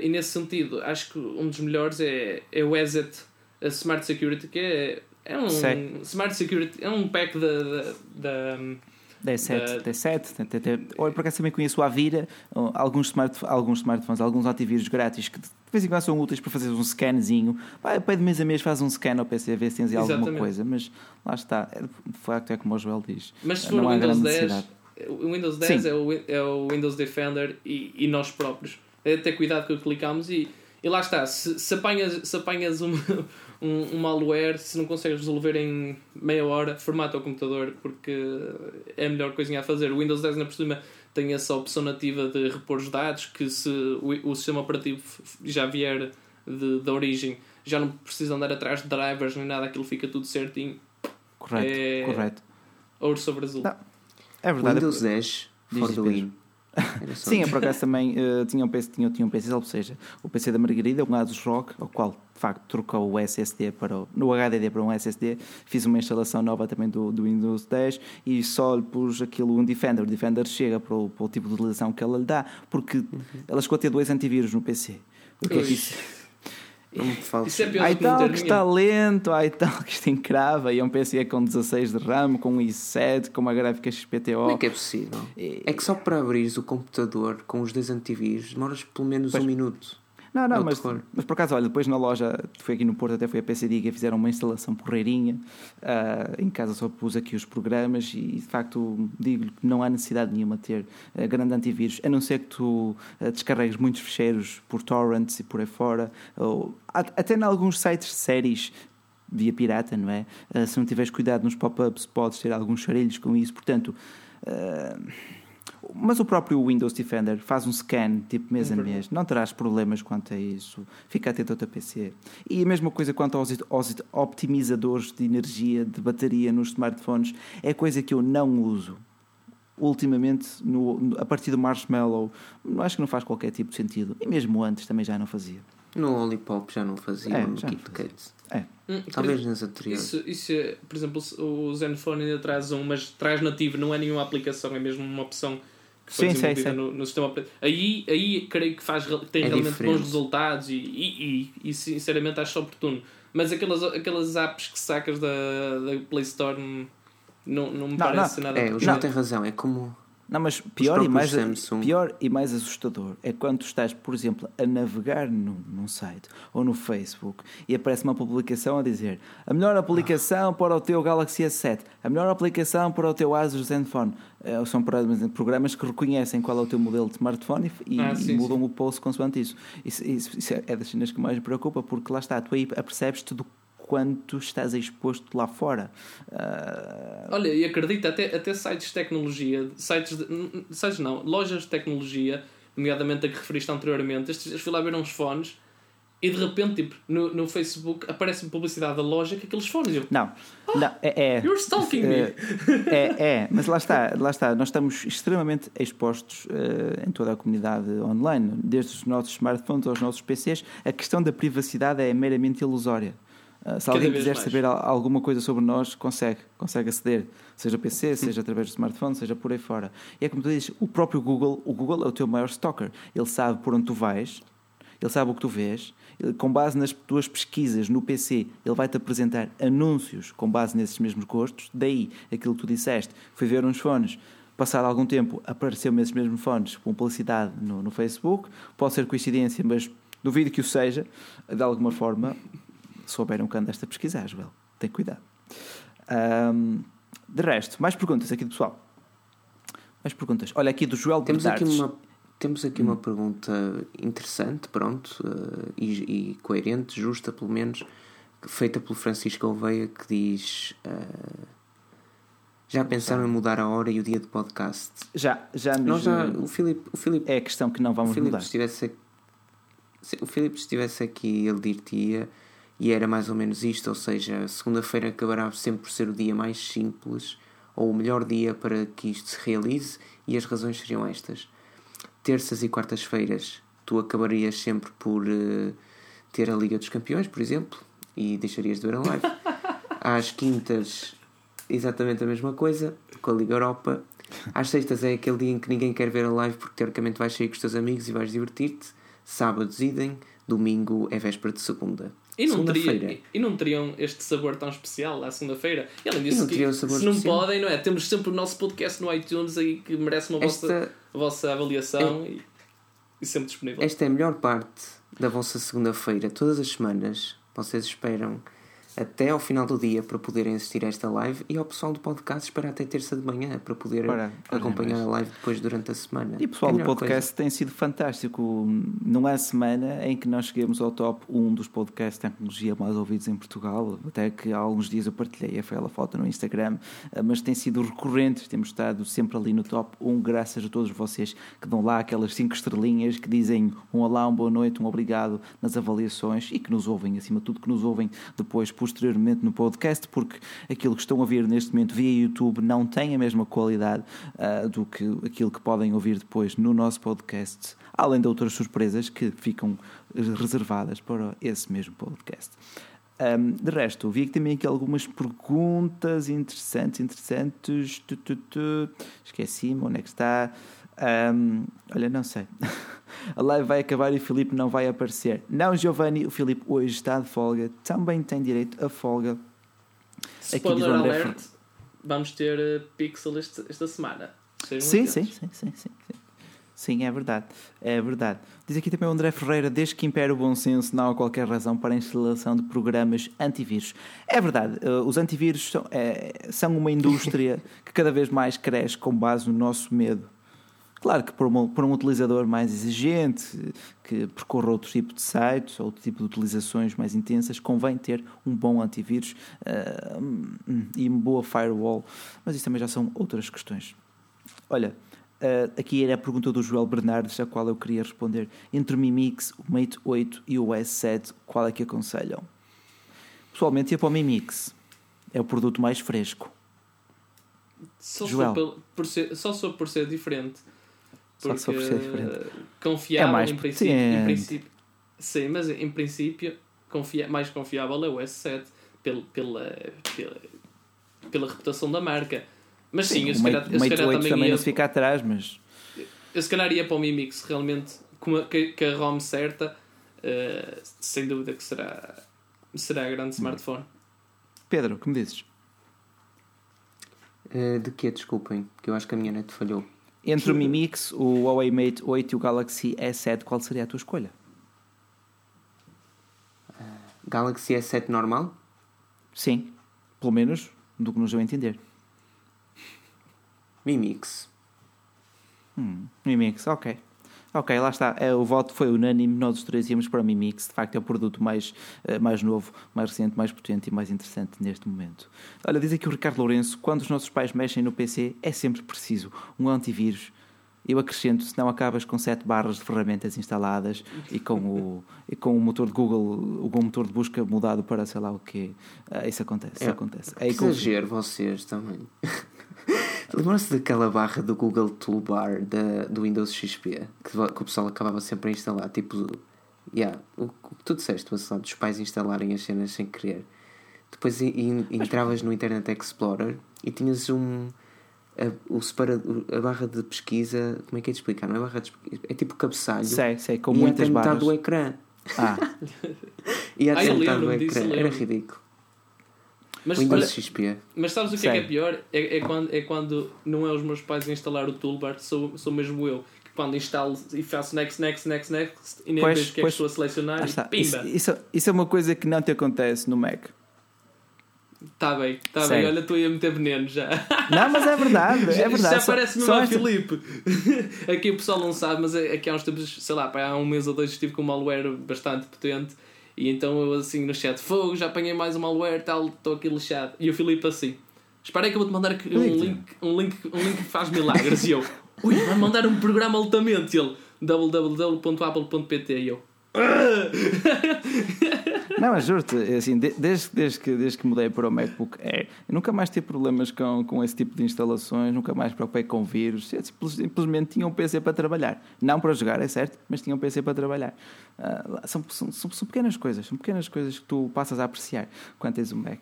e nesse sentido acho que um dos melhores é, é o ESET a Smart Security, que é, é um Sei. Smart Security, é um pack da, da, da D7, D7, olha, por acaso também conheço o Avira, alguns, smart, alguns smartphones, alguns antivírus grátis que de vez em quando são úteis para fazer um scanzinho. Vai, de mês a mês faz um scan ao PC a ver se tens alguma Exatamente. coisa, mas lá está, é, de facto é como o Joel diz. Mas se for não o Windows 10, o Windows 10 é o, é o Windows Defender e, e nós próprios. É ter cuidado que clicamos e, e lá está, se, se apanhas, se apanhas um, um, um malware, se não consegues resolver em meia hora, formata o computador porque é a melhor coisinha a fazer. O Windows 10 na por cima tem essa opção nativa de repor os dados que se o, o sistema operativo já vier de, da origem já não precisa andar atrás de drivers nem nada, aquilo fica tudo certinho. Correto, é... correto. Ouro sobre azul. Não. É verdade. Windows 10 for the win. Sim, eu por acaso também uh, tinha, um PC, tinha, tinha um PC, ou seja, o PC da Margarida, um Asus ROG, ao qual de facto trocou o SSD para o, no HDD para um SSD, fiz uma instalação nova também do, do Windows 10 e só lhe pus aquilo um Defender. O Defender chega para o, para o tipo de utilização que ela lhe dá, porque uhum. ela chegou a ter dois antivírus no PC. O que é que isso? Isso é pior ai tal que está lento, ai tal que isto encrava. E é um PC com 16 de RAM, com um i7, com uma gráfica XPTO. Como é que é possível? E... É que só para abrir o computador com os dois antivírus demoras pelo menos pois... um minuto. Não, não, mas, mas por acaso, olha, depois na loja, foi aqui no Porto, até foi a PC Diga, fizeram uma instalação porreirinha. Uh, em casa só pus aqui os programas e de facto digo-lhe que não há necessidade nenhuma de ter uh, grande antivírus, a não ser que tu uh, descarregues muitos ficheiros por torrents e por aí fora. Ou, até em alguns sites de séries via pirata, não é? se não tiveres cuidado nos pop-ups, podes ter alguns charilhos com isso. Portanto. Mas o próprio Windows Defender faz um scan tipo mês a mês, não terás problemas quanto a isso. Fica atento ao teu PC. E a mesma coisa quanto aos, aos optimizadores de energia, de bateria nos smartphones, é coisa que eu não uso ultimamente, no, a partir do Marshmallow, acho que não faz qualquer tipo de sentido. E mesmo antes também já não fazia. No Lollipop já não fazia, é, no KitKat. É. Hum, Talvez nas anteriores. Isso, isso, é, por exemplo, o Zenfone ainda traz um, mas traz nativo, não é nenhuma aplicação, é mesmo uma opção que foi sim, desenvolvida sim, no, no, sistema Aí, aí creio que faz, tem é realmente diferente. bons resultados e, e, e, e, sinceramente acho oportuno. Mas aquelas, aquelas apps que sacas da, da Play Store não, não me não, parece não. nada. É, o João tem razão, é como não, mas pior e, mais, pior e mais assustador é quando tu estás, por exemplo, a navegar num, num site ou no Facebook e aparece uma publicação a dizer a melhor aplicação ah. para o teu Galaxy S7, a melhor aplicação para o teu Asus Zenfone. Uh, são programas que reconhecem qual é o teu modelo de smartphone e, ah, sim, e mudam sim. o post consoante isso. Isso, isso. isso, é das cenas que mais me preocupa porque lá está, tu aí apercebes-te do quanto estás exposto lá fora. Uh... Olha, e acredita, até, até sites de tecnologia, sites, de, sites não, lojas de tecnologia, nomeadamente a que referiste anteriormente, estes, fui lá ver uns fones e de repente, tipo, no, no Facebook aparece publicidade da loja que aqueles fones. Eu, não, oh, não, é, é. You're stalking me! É, é, mas lá está, lá está, nós estamos extremamente expostos uh, em toda a comunidade online, desde os nossos smartphones aos nossos PCs. A questão da privacidade é meramente ilusória. Uh, se Cada alguém quiser mais. saber al- alguma coisa sobre nós, consegue, consegue aceder, seja PC, seja através do smartphone, seja por aí fora. E é como tu dizes, o próprio Google, o Google é o teu maior stalker. Ele sabe por onde tu vais, ele sabe o que tu vês, ele- com base nas tuas pesquisas no PC, ele vai-te apresentar anúncios com base nesses mesmos gostos. Daí, aquilo que tu disseste, fui ver uns fones. Passado algum tempo, apareceu-me esses mesmos fones com publicidade no, no Facebook. Pode ser coincidência, mas duvido que o seja, de alguma forma. Souberam que andaste a pesquisar, Joel. Tem cuidado. Ahm, de resto, mais perguntas aqui do pessoal. Mais perguntas. Olha, aqui do Joel Temos aqui uma, temos aqui uma pergunta interessante, pronto, eh, e, e coerente, justa pelo menos, feita pelo Francisco Gouveia, que diz: eh, Já pensaram em mudar a hora e o dia de podcast? Já, já. Nós já, o Filipe, o Filipe É a questão que não vamos Filipe mudar. estivesse aqui, se o Filipe estivesse aqui, ele dir-te-ia e era mais ou menos isto, ou seja, segunda-feira acabará sempre por ser o dia mais simples ou o melhor dia para que isto se realize e as razões seriam estas. Terças e quartas-feiras tu acabarias sempre por eh, ter a Liga dos Campeões, por exemplo, e deixarias de ver a live. Às quintas, exatamente a mesma coisa, com a Liga Europa. Às sextas é aquele dia em que ninguém quer ver a live porque teoricamente vais sair com os teus amigos e vais divertir-te. Sábados idem, domingo é véspera de segunda. E não, teria, e não teriam este sabor tão especial à segunda-feira? E além E disso, não que, sabor se não especial. podem, não é? Temos sempre o nosso podcast no iTunes aí que merece uma vossa, Esta, vossa avaliação e, e sempre disponível. esta é a melhor parte da vossa segunda-feira. Todas as semanas vocês esperam até ao final do dia para poderem assistir a esta live e ao pessoal do podcast espera até terça de manhã para poder Ora, ora, acompanhar mas- a live depois durante a semana. E o pessoal É a do podcast tem sido fantástico. Não há semana em que nós cheguemos ao top 1 dos podcasts de tecnologia mais ouvidos em Portugal. Até que há alguns dias eu partilhei aquela foto no Instagram, eh, mas tem sido recorrente. Temos estado sempre ali no top 1, graças a todos vocês que dão lá aquelas 5 estrelinhas que dizem um olá, uma boa noite, um obrigado nas avaliações e que nos ouvem, acima de tudo, que nos ouvem depois, posteriormente, no podcast, porque aquilo que estão a ouvir neste momento via YouTube não tem a mesma qualidade ah, do que aquilo que podem ouvir depois no nosso podcast, além de outras surpresas que ficam eh, reservadas para esse mesmo podcast. Ahm, de resto, vi que também aqui algumas perguntas interessantes, interessantes. Esqueci-me, onde é que está? Ahm, olha, não sei. A live vai acabar e o Filipe não vai aparecer. Não, Giovanni, o Filipe hoje está de folga. Também tem direito a folga. Aqui Spoiler André alert, vamos ter eh, Pixel este- esta semana. Sim, sim, sim, sim, sim, sim. É verdade. É verdade. Diz aqui também o André Ferreira, desde que impera o bom senso, não há qualquer razão para a instalação de programas antivírus. É verdade, eh, os antivírus são, é, são uma indústria que cada vez mais cresce com base no nosso medo. Claro que para um, para um utilizador mais exigente, que percorra outro tipo de sites, outro tipo de utilizações mais intensas, convém ter um bom antivírus hum, e uma boa firewall. Mas isso também já são outras questões. Olha, eh, aqui era a pergunta do Joel Bernardes, a qual eu queria responder. Entre o Mi Mix, o Mate 8 e o S7, qual é que aconselham? Pessoalmente ia para o Mi Mix. É o produto mais fresco. Só Joel. só, por, ser, só só por ser diferente. Porque só por ser diferente. confiável É mais em, princípio, em princípio. Sim, mas em princípio confia, mais confiável é o S7 pelo, pela, pela, pela reputação da marca. Mas sim, eu o se Mate, calhar, o eu se Mate calhar 8 também também ia, não fica atrás, mas eu se calhar ia para o Mi Mix realmente com a, que a ROM certa, eh, sem dúvida que será, será grande smartphone. Pedro, que me dizes? Eh, de que Desculpem, que eu acho que a minha net falhou. Entre o Mi Mix, o Huawei Mate 8 e o Galaxy S7, qual seria a tua escolha? Galaxy S7 normal? Sim, pelo menos do que nos deu a entender. Mi Mix. Hum, Mi Mix, ok. Ok, lá está. É, o voto foi unânime. Nós os três íamos para o Mi Mix. De facto, é o produto mais, eh, mais novo, mais recente, mais potente e mais interessante neste momento. Olha, diz aqui o Ricardo Lourenço: quando os nossos pais mexem no PC, é sempre preciso um antivírus. Eu acrescento, senão acabas com 7 barras de ferramentas instaladas e com o, e com o motor de Google, o motor de busca mudado para sei lá o quê. Ah, isso acontece, isso É, acontece. É exagero vocês também. Lembram-se daquela barra do Google Toolbar da, do Windows XP que, que o pessoal acabava sempre a instalar? Tipo, Yeah, o, o que tu disseste, o assunto dos pais instalarem as cenas sem querer. Depois in, in, entravas no Internet Explorer e tinhas um. A, o separador, a barra de pesquisa. Como é que é de explicar? Não é barra de pesquisa, é tipo cabeçalho. Sei, sei, com e muitas até metade barras. do ecrã. Ah, E até metade do ecrã. Era ridículo. Mas, Windows olha, XP. mas sabes o que é, que é pior? É, é, quando, é quando não é os meus pais a instalar o toolbar, sou, sou mesmo eu. Que quando instalo e faço next, next, next, next, e nem Pois, vejo o que é que estou a selecionar lá e. Isso, pimba! isso, isso é uma coisa que não te acontece no Mac. Está bem, está bem, olha, estou aí a meter veneno já. Não, mas é verdade, é Já- verdade. Já parece mesmo só a esta- Filipe. Aqui o pessoal não sabe, mas aqui há uns tempos, sei lá, pá, há um mês ou dois estive com um malware bastante potente e então eu assim no chat, fogo, já apanhei mais um malware, tal, estou aqui lixado. E o Filipe assim, espera aí que eu vou-te mandar um link, um, link, um link que faz milagres. E eu, ui, vai mandar um programa altamente. E ele, www.apple.pt e eu, Não, mas juro-te, é assim, de- desde, desde, que, desde que mudei para o MacBook Air, nunca mais tive problemas com, com esse tipo de instalações, nunca mais preocupei com vírus, simplesmente tinha um PC para trabalhar. Não para jogar, é certo, mas tinha um PC para trabalhar. Lá- são, são, são, são pequenas coisas, são pequenas coisas que tu passas a apreciar quando tens um Mac.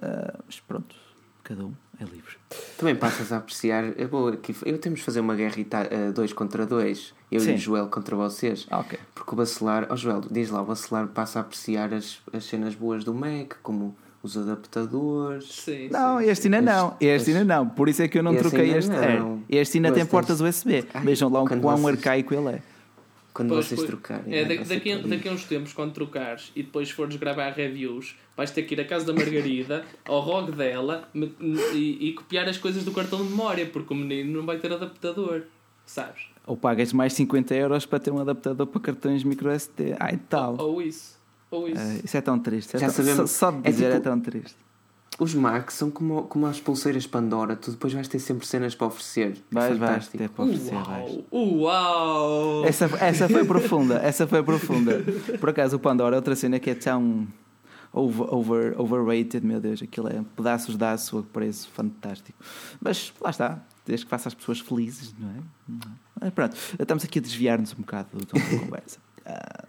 Ah, mas pronto, cada um é livre. Também passas a apreciar. Eu, vou aqui, eu temos de fazer uma guerra ita- eh, dois contra dois. Eu Sim. e o Joel contra vocês. Ah, ok. Porque o Bacelar, ó Joel, diz lá, o Bacelar passa a apreciar as, as cenas boas do Mac, como os adaptadores. sim, Não, sim. este ainda não, este ainda não, por isso é que eu não troquei ainda este não. Air. Este ainda tem portas USB. Ai, Vejam lá o quão vocês- arcaico ele é. Quando Pois, vocês pois. trocarem. É, vai daqui, daqui, a uns tempos, quando trocares e depois fores gravar reviews, vais ter que ir à casa da Margarida, ao ROG dela me- e, e copiar as coisas do cartão de memória, porque o menino não vai ter adaptador, sabes? Ou pagas mais 50 euros para ter um adaptador para cartões micro SD. Ai tal. Ou isso. Ou isso. Ah, isso é tão triste. é Já tão- sabemos- Só, só de é dizer é, tipo- tão triste. Os Macs são como, como as pulseiras Pandora, tu depois vais ter sempre cenas para oferecer. Vais, vais fantástico. ter para oferecer. vais. Uau! Uau! Essa, essa foi profunda, essa foi profunda. Por acaso o Pandora é outra cena que é tão over, over, overrated, meu Deus, aquilo é pedaços de aço a preço fantástico. Mas lá está, desde que faça as pessoas felizes, não é? Não é? Pronto, estamos aqui a desviar-nos um bocado do tom da conversa. Ah,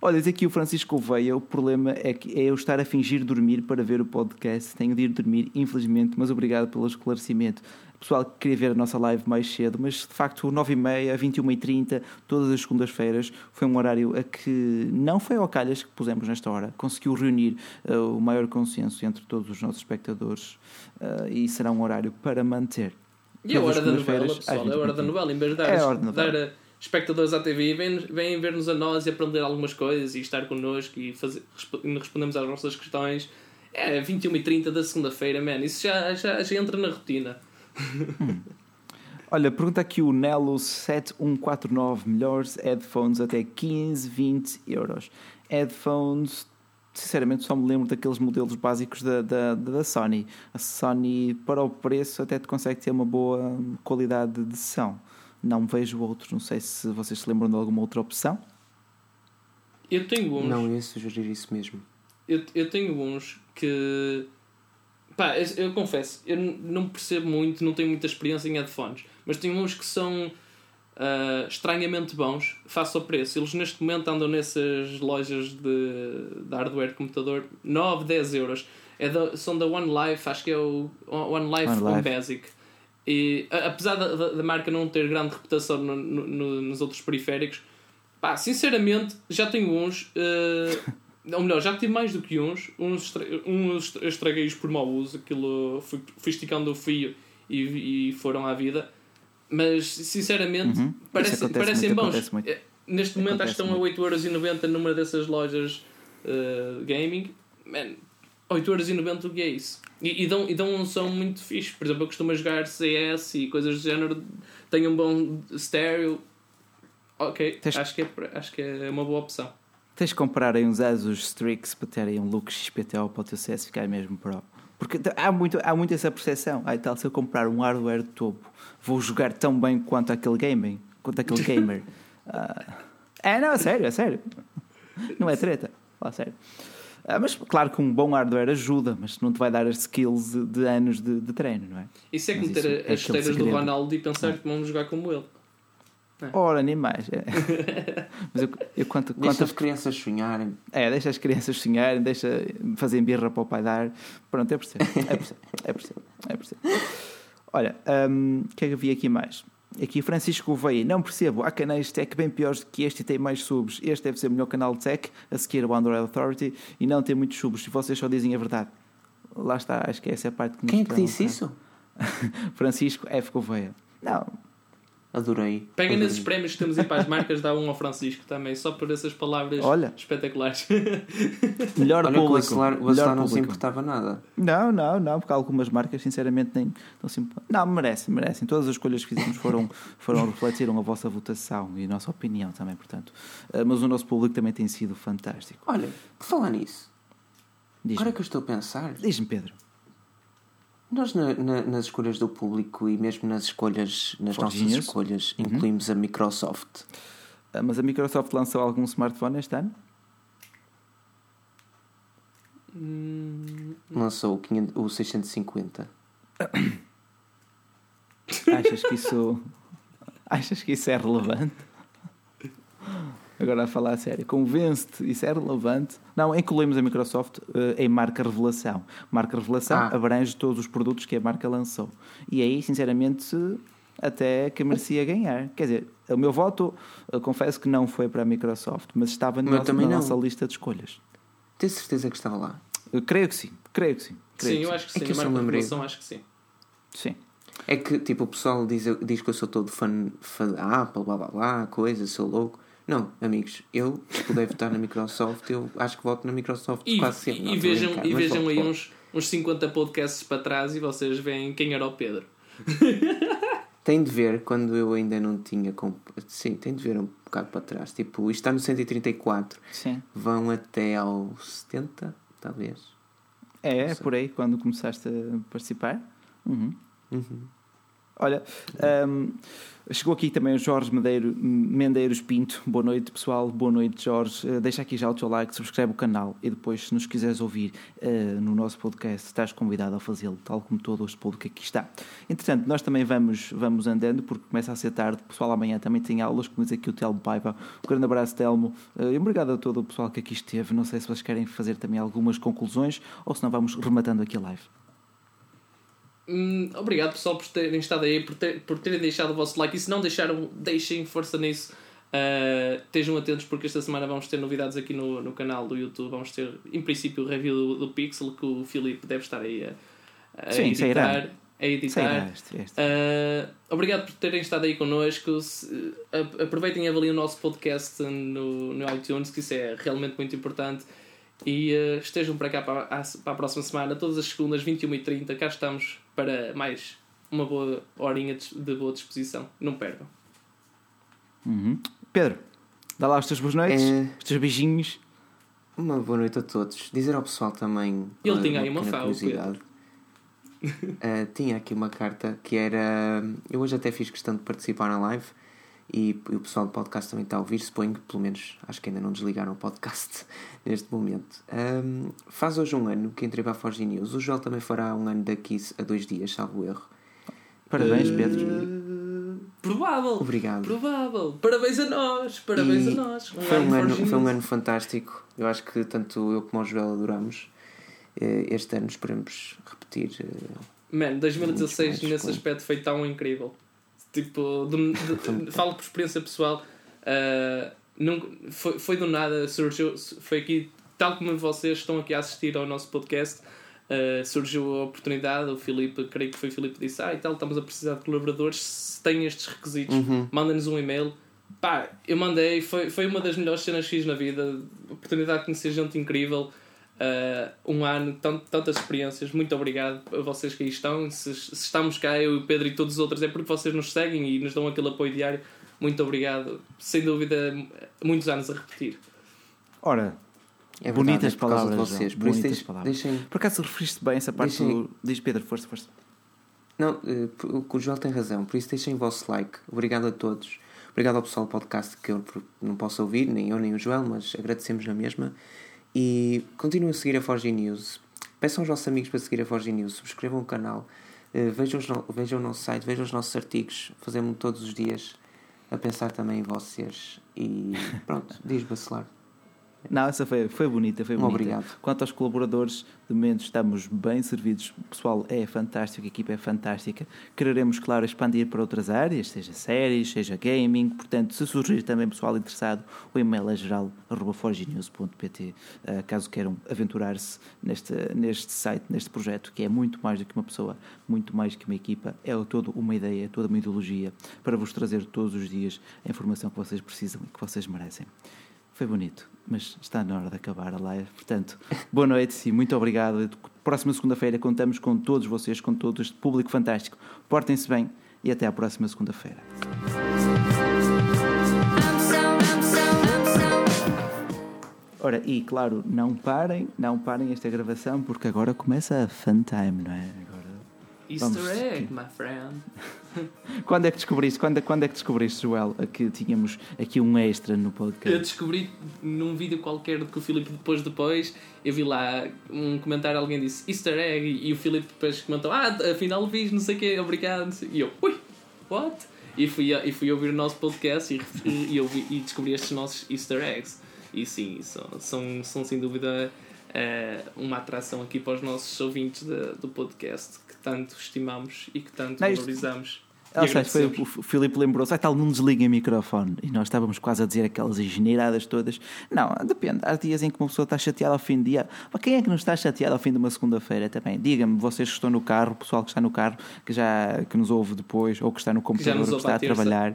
Olha, diz aqui o Francisco Gouveia, o problema é que é eu estar a fingir dormir para ver o podcast. Tenho de ir dormir, infelizmente, mas obrigado pelo esclarecimento. Pessoal que queria ver a nossa live mais cedo, mas de facto 9h30, 21h30, todas as segundas-feiras, foi um horário a que não foi ao calhas que pusemos nesta hora. Conseguiu reunir uh, o maior consenso entre todos os nossos espectadores uh, e será um horário para manter. E a hora da novela, pessoal, é a hora da 20h30. novela. Em vez de dar, É a hora da novela. Espectadores à TV, vêm, vêm ver-nos a nós e aprender algumas coisas e estar connosco e fazer, respo- e respondemos às vossas questões. É 21h30 da segunda-feira, man. Isso já, já, já entra na rotina. Olha, pergunta aqui o Nelo 7149 melhores headphones até 15, 20 euros. Headphones, sinceramente, só me lembro daqueles modelos básicos da, da, da Sony. A Sony, para o preço, até te consegue ter uma boa qualidade de som. Não vejo outros, não sei se vocês se lembram de alguma outra opção. Eu tenho uns. Não, eu ia sugerir isso mesmo. Eu, eu tenho uns que. Pá, eu, eu confesso, eu não percebo muito, não tenho muita experiência em headphones, mas tenho uns que são ah, estranhamente bons, face ao preço. Eles neste momento andam nessas lojas de, de hardware de computador 9, 10 euros. É da- são da One Life, acho que é o One Life One One Life. Basic. E apesar da, da, marca não ter grande reputação no- no- no- nos outros periféricos, pá, sinceramente, já tenho uns. eh, ou melhor, já tive mais do que uns. Uns, estra uns estraguei-os por mau uso. Aquilo fui, fui esticando o fio e, e foram à vida. Mas, sinceramente, Uhum. Isso parece, acontece parecem muito, bons. acontece. Eh, Neste momento, acho que Acontece estão a 8,90€ numa dessas lojas eh, gaming. Man, 8,90€ o que é isso? E, e, dão, e dão um som muito fixe. Por exemplo, eu costumo jogar CS e coisas do género. Tenho um bom stereo. Ok, Tens- acho, que é, acho que é uma boa opção. Tens de comprar aí uns Asus Strix para terem um look XPTO para o teu CS ficar mesmo pro. Porque há muito, há muito essa percepção. Ai tal, se eu comprar um hardware de topo, vou jogar tão bem quanto aquele gaming, quanto aquele gamer. Ah, é, não, é sério, é sério. Não é treta. Fala sério. Ah, mas claro que um bom hardware ajuda, mas não te vai dar as skills de, de anos de, de treino, não é? Isso é como ter é as esteiras do. Ronaldo e pensar que vamos jogar como ele. Ora, nem mais. É. Mas eu, eu quanto, Deixa quanto as crianças sonharem. É, deixa as crianças sonharem, deixa fazer birra para o pai dar. Pronto, é percebo. É percebo. É percebo. É percebo. Olha, hum, o que é que havia aqui mais? Aqui Francisco Gouveia, não percebo, há canais de tech bem piores do que este e tem mais subs. Este deve ser o melhor canal de tech, a seguir o Android Authority, e não tem muitos subs. E vocês só dizem a verdade. Lá está, acho que essa é a parte que nos Quem é que disse isso? Francisco F. Gouveia. Não, Adorei. Pega Adorei. nesses prémios que temos aí para as marcas, dá um ao Francisco também, só por essas palavras Olha. espetaculares. melhor Olha que o público. Acelar, o melhor Acelar não se público. importava nada. Não, não, não, porque algumas marcas, sinceramente, nem não se Não, merecem, merecem. Todas as escolhas que fizemos foram, foram refletiram a vossa votação e a nossa opinião também, portanto. Ah, Mas o nosso público também tem sido fantástico. Olha, por falar nisso, Diz-me, agora que eu estou a pensar, diz-me, Pedro. Nós na- na- nas escolhas do público e mesmo nas escolhas, nas For nossas escolhas, incluímos a Microsoft. Ah, Mas a Microsoft lançou algum smartphone este ano? Hum, Lançou o, 500 o 650. Achas que isso. Achas que isso é relevante? Agora a falar a sério, convence-te, isso é relevante? Não, incluímos a Microsoft eh, em marca revelação. Marca revelação Ah. abrange todos os produtos que a marca lançou. E aí, sinceramente, até que merecia ganhar. Quer dizer, o meu voto, eu confesso que não foi para a Microsoft, mas estava na, nossa, na não. nossa lista de escolhas. Tenho certeza que estava lá. Eu creio que sim, creio que sim. Creio sim, que eu acho que É sim. que eu a só marca revelação, acho que sim. Sim. É que, tipo, o pessoal diz, diz que eu sou todo fã, fã da Apple, blá blá blá, coisa, sou louco. Não, amigos, eu, se puder votar na Microsoft, eu acho que voto na Microsoft E, quase sempre. Não, e a vejam, brincar, e mas vejam voto, aí voto. uns, uns 50 podcasts para trás e vocês veem quem era o Pedro. Tem de ver quando eu ainda não tinha. Comp... Sim, tem de ver um bocado para trás. Tipo, isto está no 134, Sim. vão até ao 70, talvez. É, é por aí, quando começaste a participar. Uhum. Uhum. Olha, hum, chegou aqui também o Jorge Medeiro, Mendeiros Pinto. Boa noite, pessoal. Boa noite, Jorge. Uh, deixa aqui já o teu like, subscreve o canal e depois, se nos quiseres ouvir uh, no nosso podcast, estás convidado a fazê-lo, tal como todo este público aqui está. Entretanto, nós também vamos, vamos andando, porque começa a ser tarde. O pessoal amanhã também tem aulas, como diz aqui o Telmo Paiva. Um grande abraço, Telmo. Uh, obrigado a todo o pessoal que aqui esteve. Não sei se vocês querem fazer também algumas conclusões ou se não vamos rematando aqui a live. Hum, obrigado pessoal por terem estado aí, por, ter- por terem deixado o vosso like. E se não deixaram, deixem força nisso. Uh, estejam atentos porque esta semana vamos ter novidades aqui no, no canal do YouTube. Vamos ter, em princípio, o review do, do Pixel que o Filipe deve estar aí a, a Sim, sairá. editar. A editar. Sairá. Uh, obrigado por terem estado aí connosco. Se- aproveitem e avaliem o nosso podcast no, no iTunes, que isso é realmente muito importante. E uh, estejam para cá para a, para a próxima semana, todas as segundas, 21h30. Cá estamos para mais uma boa horinha de, de boa disposição. Não percam. Uhum. Pedro, dá lá os teus boas noites, É. os teus beijinhos. Uma boa noite a todos. Dizer ao pessoal também. Ele tinha aí uma pequena fala. Uh, tinha aqui uma carta que era. Eu hoje até fiz questão de participar na live e, e o pessoal do podcast também está a ouvir. Suponho que pelo menos acho que ainda não desligaram o podcast neste momento. Um, faz hoje um ano que entrei para a Forge News. O Joel também fará um ano daqui a dois dias, salvo erro. Parabéns, Pedro. Uh, provável. Obrigado. Provável. Parabéns a nós. Parabéns E a nós. Um Foi um, ano, foi um ano fantástico. Eu acho que tanto eu como o Joel adoramos. Eh, Este ano esperamos repetir. eh, Man, 2016 Muitos mais, nesse aspecto foi tão incrível. Tipo, de- de- falo por experiência pessoal, ah, nunca, foi, foi do nada, surgiu, foi aqui, tal como vocês estão aqui a assistir ao nosso podcast, ah, surgiu a oportunidade, o Filipe, creio que foi o Filipe que disse, ah e tal, estamos a precisar de colaboradores, se têm estes requisitos, Uhum. manda-nos um e-mail. Pá, eu mandei, foi, foi uma das melhores cenas que fiz na vida, oportunidade de conhecer gente incrível. Uh, um ano, tant- tantas experiências. Muito obrigado a vocês que aí estão. Se, se estamos cá, eu e o Pedro e todos os outros, é porque vocês nos seguem e nos dão aquele apoio diário. Muito obrigado. Sem dúvida, muitos anos a repetir. Ora, É verdade, Bonitas é por causa de palavras, vocês. João, Por isso bonitas deixem, palavras. deixem- por acaso referiste bem essa parte Deixem- do. Diz Pedro, força, força. Não, o o Joel tem razão. Por isso deixem o vosso like. Obrigado a todos. Obrigado ao pessoal do podcast que eu não posso ouvir, nem eu nem o Joel, mas agradecemos na mesma. E continuem a seguir a Forge News. Peçam aos vossos amigos para seguir a Forge News. Subscrevam o canal. eh, Vejam, os vejam o nosso site, vejam os nossos artigos. Fazemos todos os dias. a pensar também em vocês. E pronto, diz Bacelar. Não, essa foi, foi bonita, foi bonita. Obrigado. Quanto aos colaboradores, de momento estamos bem servidos. O pessoal é fantástico, a equipa é fantástica. Quereremos, claro, expandir para outras áreas, seja séries, seja gaming. Portanto, se surgir também pessoal interessado, o e-mail é geral.forginews.pt uh, caso queiram aventurar-se neste, neste site, neste projeto, que é muito mais do que uma pessoa, muito mais que uma equipa. É toda uma ideia, é toda uma ideologia para vos trazer todos os dias a informação que vocês precisam e que vocês merecem. Foi bonito, mas está na hora de acabar a live. Portanto, boa noite e muito obrigado. Próxima segunda-feira contamos com todos vocês, com todo este público fantástico. Portem-se bem e até à próxima segunda-feira. Ora, e claro, não parem, não parem esta gravação porque agora começa a fun time, não é? Easter vamos... egg, my friend. quando é que descobriste, quando, quando é que descobriste, Joel, que tínhamos aqui um extra no podcast? Eu descobri num vídeo qualquer que o Filipe depois depois, eu vi lá um comentário, alguém disse Easter egg e o Filipe depois comentou, ah, afinal vi, não sei o quê, obrigado. E eu, ui, what? E fui, e fui ouvir o nosso podcast e, e, eu vi, e descobri estes nossos Easter eggs. E sim, são, são, são sem dúvida é, uma atração aqui para os nossos ouvintes de, do podcast tanto estimamos e que tanto Não, valorizamos. Ah, foi, o Filipe lembrou-se, ah, tal, não desliguem o microfone. E nós estávamos quase a dizer aquelas engenheiradas todas. Não, depende. Há dias em que uma pessoa está chateada ao fim de dia. Mas quem é que não está chateado ao fim de uma segunda-feira também? Diga-me, vocês que estão no carro, o pessoal que está no carro, que já que nos ouve depois, ou que está no computador, que, que está a trabalhar.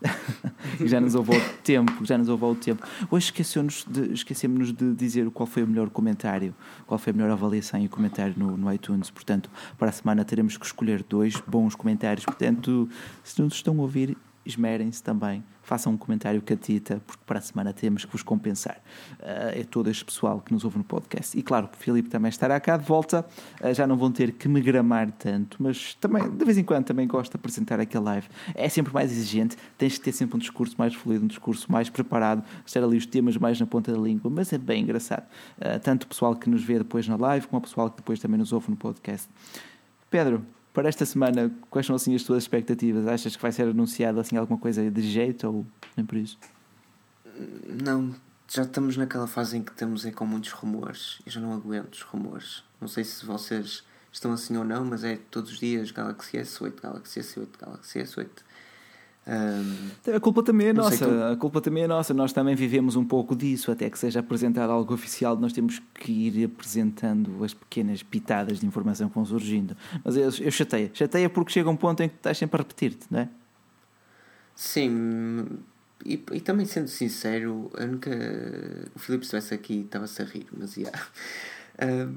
já nos houve o tempo, já nos houve o tempo. Hoje esquecemos de, esquecemos de dizer qual foi o melhor comentário, qual foi a melhor avaliação e comentário no, no iTunes. Portanto, para a semana teremos que escolher dois bons comentários. Portanto, se nos estão a ouvir, esmerem-se também façam um comentário catita, porque para a semana temos que vos compensar. Uh, é todo este pessoal que nos ouve no podcast. E claro, o Filipe também estará cá de volta. Uh, já não vão ter que me gramar tanto, mas também, de vez em quando, também gosto de apresentar aquele live. É sempre mais exigente, tens que ter sempre um discurso mais fluido, um discurso mais preparado, estar ali os temas mais na ponta da língua, mas é bem engraçado. Uh, tanto o pessoal que nos vê depois na live, como o pessoal que depois também nos ouve no podcast. Pedro, para esta semana, quais são assim as tuas expectativas? Achas que vai ser anunciado assim alguma coisa de jeito ou nem por isso? Não, já estamos naquela fase em que estamos aí com muitos rumores. Eu já não aguento os rumores. Não sei se vocês estão assim ou não, mas é todos os dias Galaxy S8, Galaxy S8, Galaxy S8. Um, a culpa também é nossa, tu... a culpa também é nossa. Nós também vivemos um pouco disso, até que seja apresentado algo oficial, nós temos que ir apresentando as pequenas pitadas de informação que vão surgindo. Mas eu, eu chateia, chateia porque chega um ponto em que estás sempre a repetir-te, não é? Sim, e, e também sendo sincero, a única. O Filipe estivesse aqui estava-se a rir, mas ia. Yeah. Uh,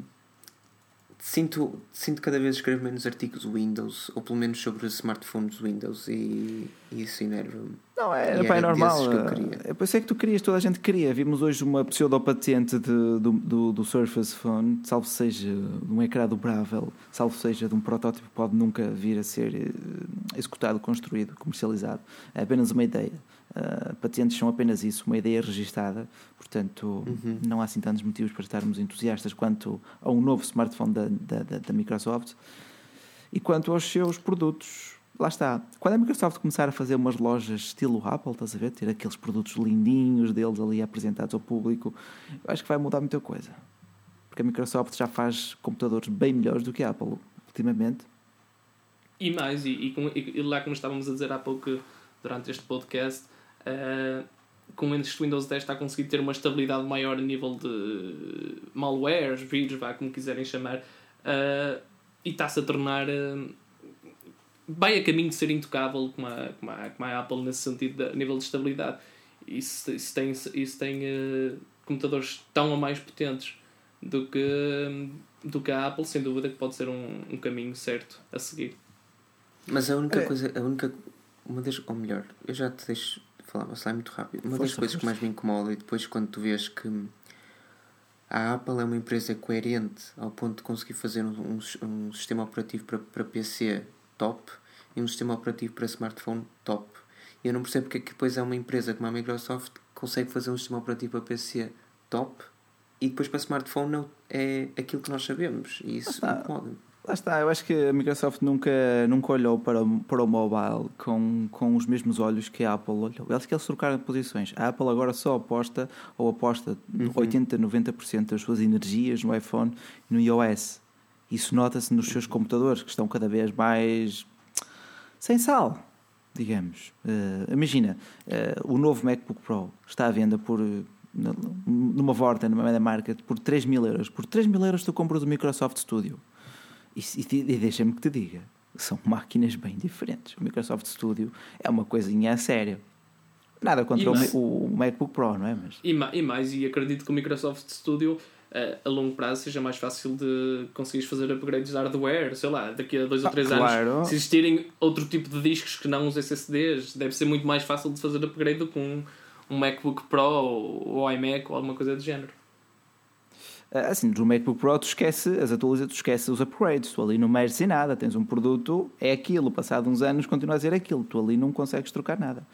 sinto, sinto cada vez escrever menos artigos Windows, ou pelo menos sobre smartphones Windows, e, e isso enerva-me. Não, é, pá, é normal. É por isso é que tu querias, toda a gente queria. Vimos hoje uma pseudo-patente do, do, do Surface Phone, salvo seja de um ecrã dobrável, salvo seja de um protótipo que pode nunca vir a ser eh, executado, construído, comercializado. É apenas uma ideia. Uh, patentes são apenas isso, uma ideia registada, portanto uhum. não há assim tantos motivos para estarmos entusiastas quanto a um novo smartphone da, da, da, Microsoft. E quanto aos seus produtos, lá está. Quando a Microsoft começar a fazer umas lojas estilo Apple, estás a ver? Ter aqueles produtos lindinhos deles ali apresentados ao público, eu acho que vai mudar muita coisa. Porque a Microsoft já faz computadores bem melhores do que a Apple, ultimamente. E mais, e, e, e lá como estávamos a dizer há pouco durante este podcast, Uh, com este Windows 10 está a conseguir ter uma estabilidade maior a nível de malwares, vírus, vá como quiserem chamar, uh, e está-se a tornar. Uh, vai a caminho de ser intocável como a, como a, como a Apple nesse sentido, de, a nível de estabilidade. Isso, isso tem, isso tem uh, computadores tão ou mais potentes do que, do que a Apple, sem dúvida que pode ser um, um caminho certo a seguir. Mas a única é. coisa, a única, uma das, ou melhor, eu já te deixo falava sai muito rápido. Uma força, das coisas força. que mais me incomoda e depois quando tu vês que a Apple é uma empresa coerente ao ponto de conseguir fazer um, um, um sistema operativo para, para PC top e um sistema operativo para smartphone top. E eu não percebo porque é que depois é uma empresa como a Microsoft consegue fazer um sistema operativo para PC top e depois para smartphone não é aquilo que nós sabemos. E isso incomoda-me. Lá está, eu acho que a Microsoft nunca, nunca olhou para, o- para o mobile com, com os mesmos olhos que a Apple olhou. Eles que eles trocaram posições. A Apple agora só aposta ou aposta 80, 90% das suas energias no iPhone e no iOS. Isso nota-se nos seus computadores, que estão cada vez mais sem sal, digamos. Eh, imagina, eh, o novo MacBook Pro está à venda por numa Vorta, numa Market, por 3 mil euros. Por 3 mil euros tu compras o Microsoft Studio. E, e, e deixa-me que te diga, são máquinas bem diferentes. O Microsoft Studio é uma coisinha a sério. Nada contra o, mais- o MacBook Pro, não é? Mas E, ma- e mais, e acredito que o Microsoft Studio eh, a longo prazo seja mais fácil de conseguires fazer upgrades de hardware, sei lá, daqui a dois ou Ah, três claro. anos, se existirem outro tipo de discos que não os SSDs, deve ser muito mais fácil de fazer upgrade do que um, um MacBook Pro ou, ou iMac ou alguma coisa do género. Ah, Assim, no MacBook Pro tu esquece as atualizações, tu esquece os upgrades, tu ali não mexes em nada, tens um produto, é aquilo, passado uns anos continua a ser aquilo, tu ali não consegues trocar nada.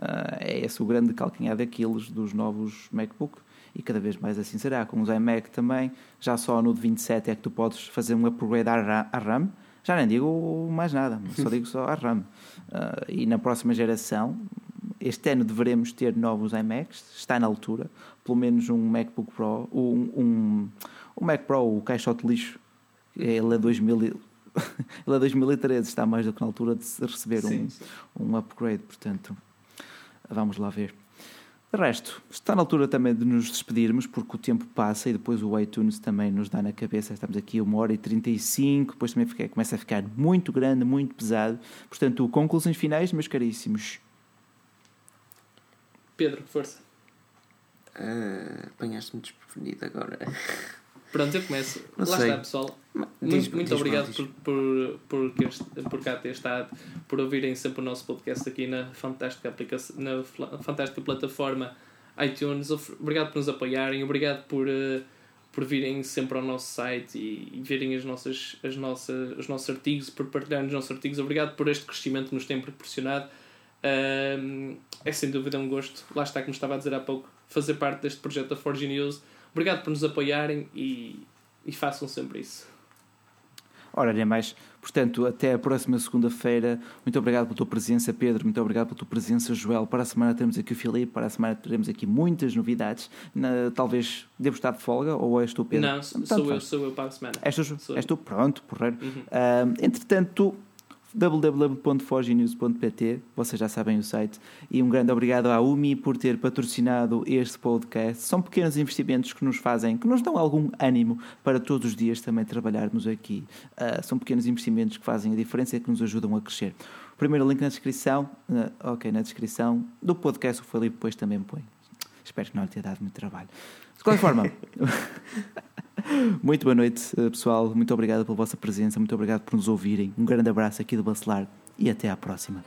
Ah, é esse o grande calcanhar daqueles dos novos MacBook. E cada vez mais assim será. Com os iMac também, já só no de 27 é que tu podes fazer um upgrade à Ra- à RAM, já nem digo mais nada, só digo só à RAM. Ah, e na próxima geração, este ano deveremos ter novos iMacs, está na altura, pelo menos um MacBook Pro, um, um, um Mac Pro, o caixote lixo, ele é 2000, e- ele é 2013, está mais do que na altura de receber Sim, um, sim. um upgrade, portanto, vamos lá ver. De resto, está na altura também de nos despedirmos, porque o tempo passa e depois o iTunes também nos dá na cabeça. Estamos aqui a uma hora e 35, depois também fica, começa a ficar muito grande, muito pesado. Portanto, conclusões finais, meus caríssimos. Pedro, força. Ah, Apanhaste-me desprevenido agora. Pronto, eu começo. Não Lá sei. está, pessoal. Diz- Muito, muito obrigado por, por, por, este- por cá ter estado, por ouvirem sempre o nosso podcast aqui na fantástica, aplicação, na fantástica plataforma iTunes. Obrigado por nos apoiarem, obrigado por, eh, por virem sempre ao nosso site e, e verem as nossas, as nossas, os nossos artigos, por partilharem os nossos artigos. Obrigado por este crescimento que nos tem proporcionado. É sem dúvida um gosto, lá está, como estava a dizer há pouco, fazer parte deste projeto da Forge News. Obrigado por nos apoiarem e, e façam sempre isso. Ora, nem mais. Portanto, até a próxima segunda-feira. Muito obrigado pela tua presença, Pedro. Muito obrigado pela tua presença, Joel. Para a semana teremos aqui o Filipe. Para a semana teremos aqui muitas novidades. Na- talvez devo estar de folga ou és tu, Pedro? Não, Tanto sou eu, sou eu para a semana. És tu, és tu? Pronto, porreiro. Uhum. Ah, entretanto, www.forgenews.pt, vocês já sabem o site. E um grande obrigado à UMI por ter patrocinado este podcast. São pequenos investimentos que nos fazem, que nos dão algum ânimo para todos os dias também trabalharmos aqui. Ah, são pequenos investimentos que fazem a diferença e que nos ajudam a crescer. O primeiro link na descrição, ah, ok, na descrição do podcast, o Felipe depois também põe. Espero que não lhe tenha dado muito trabalho. De qualquer forma, muito boa noite, eh, pessoal. Muito obrigado pela vossa presença. Muito obrigado por nos ouvirem. Um grande abraço aqui do Bacelar e até à próxima.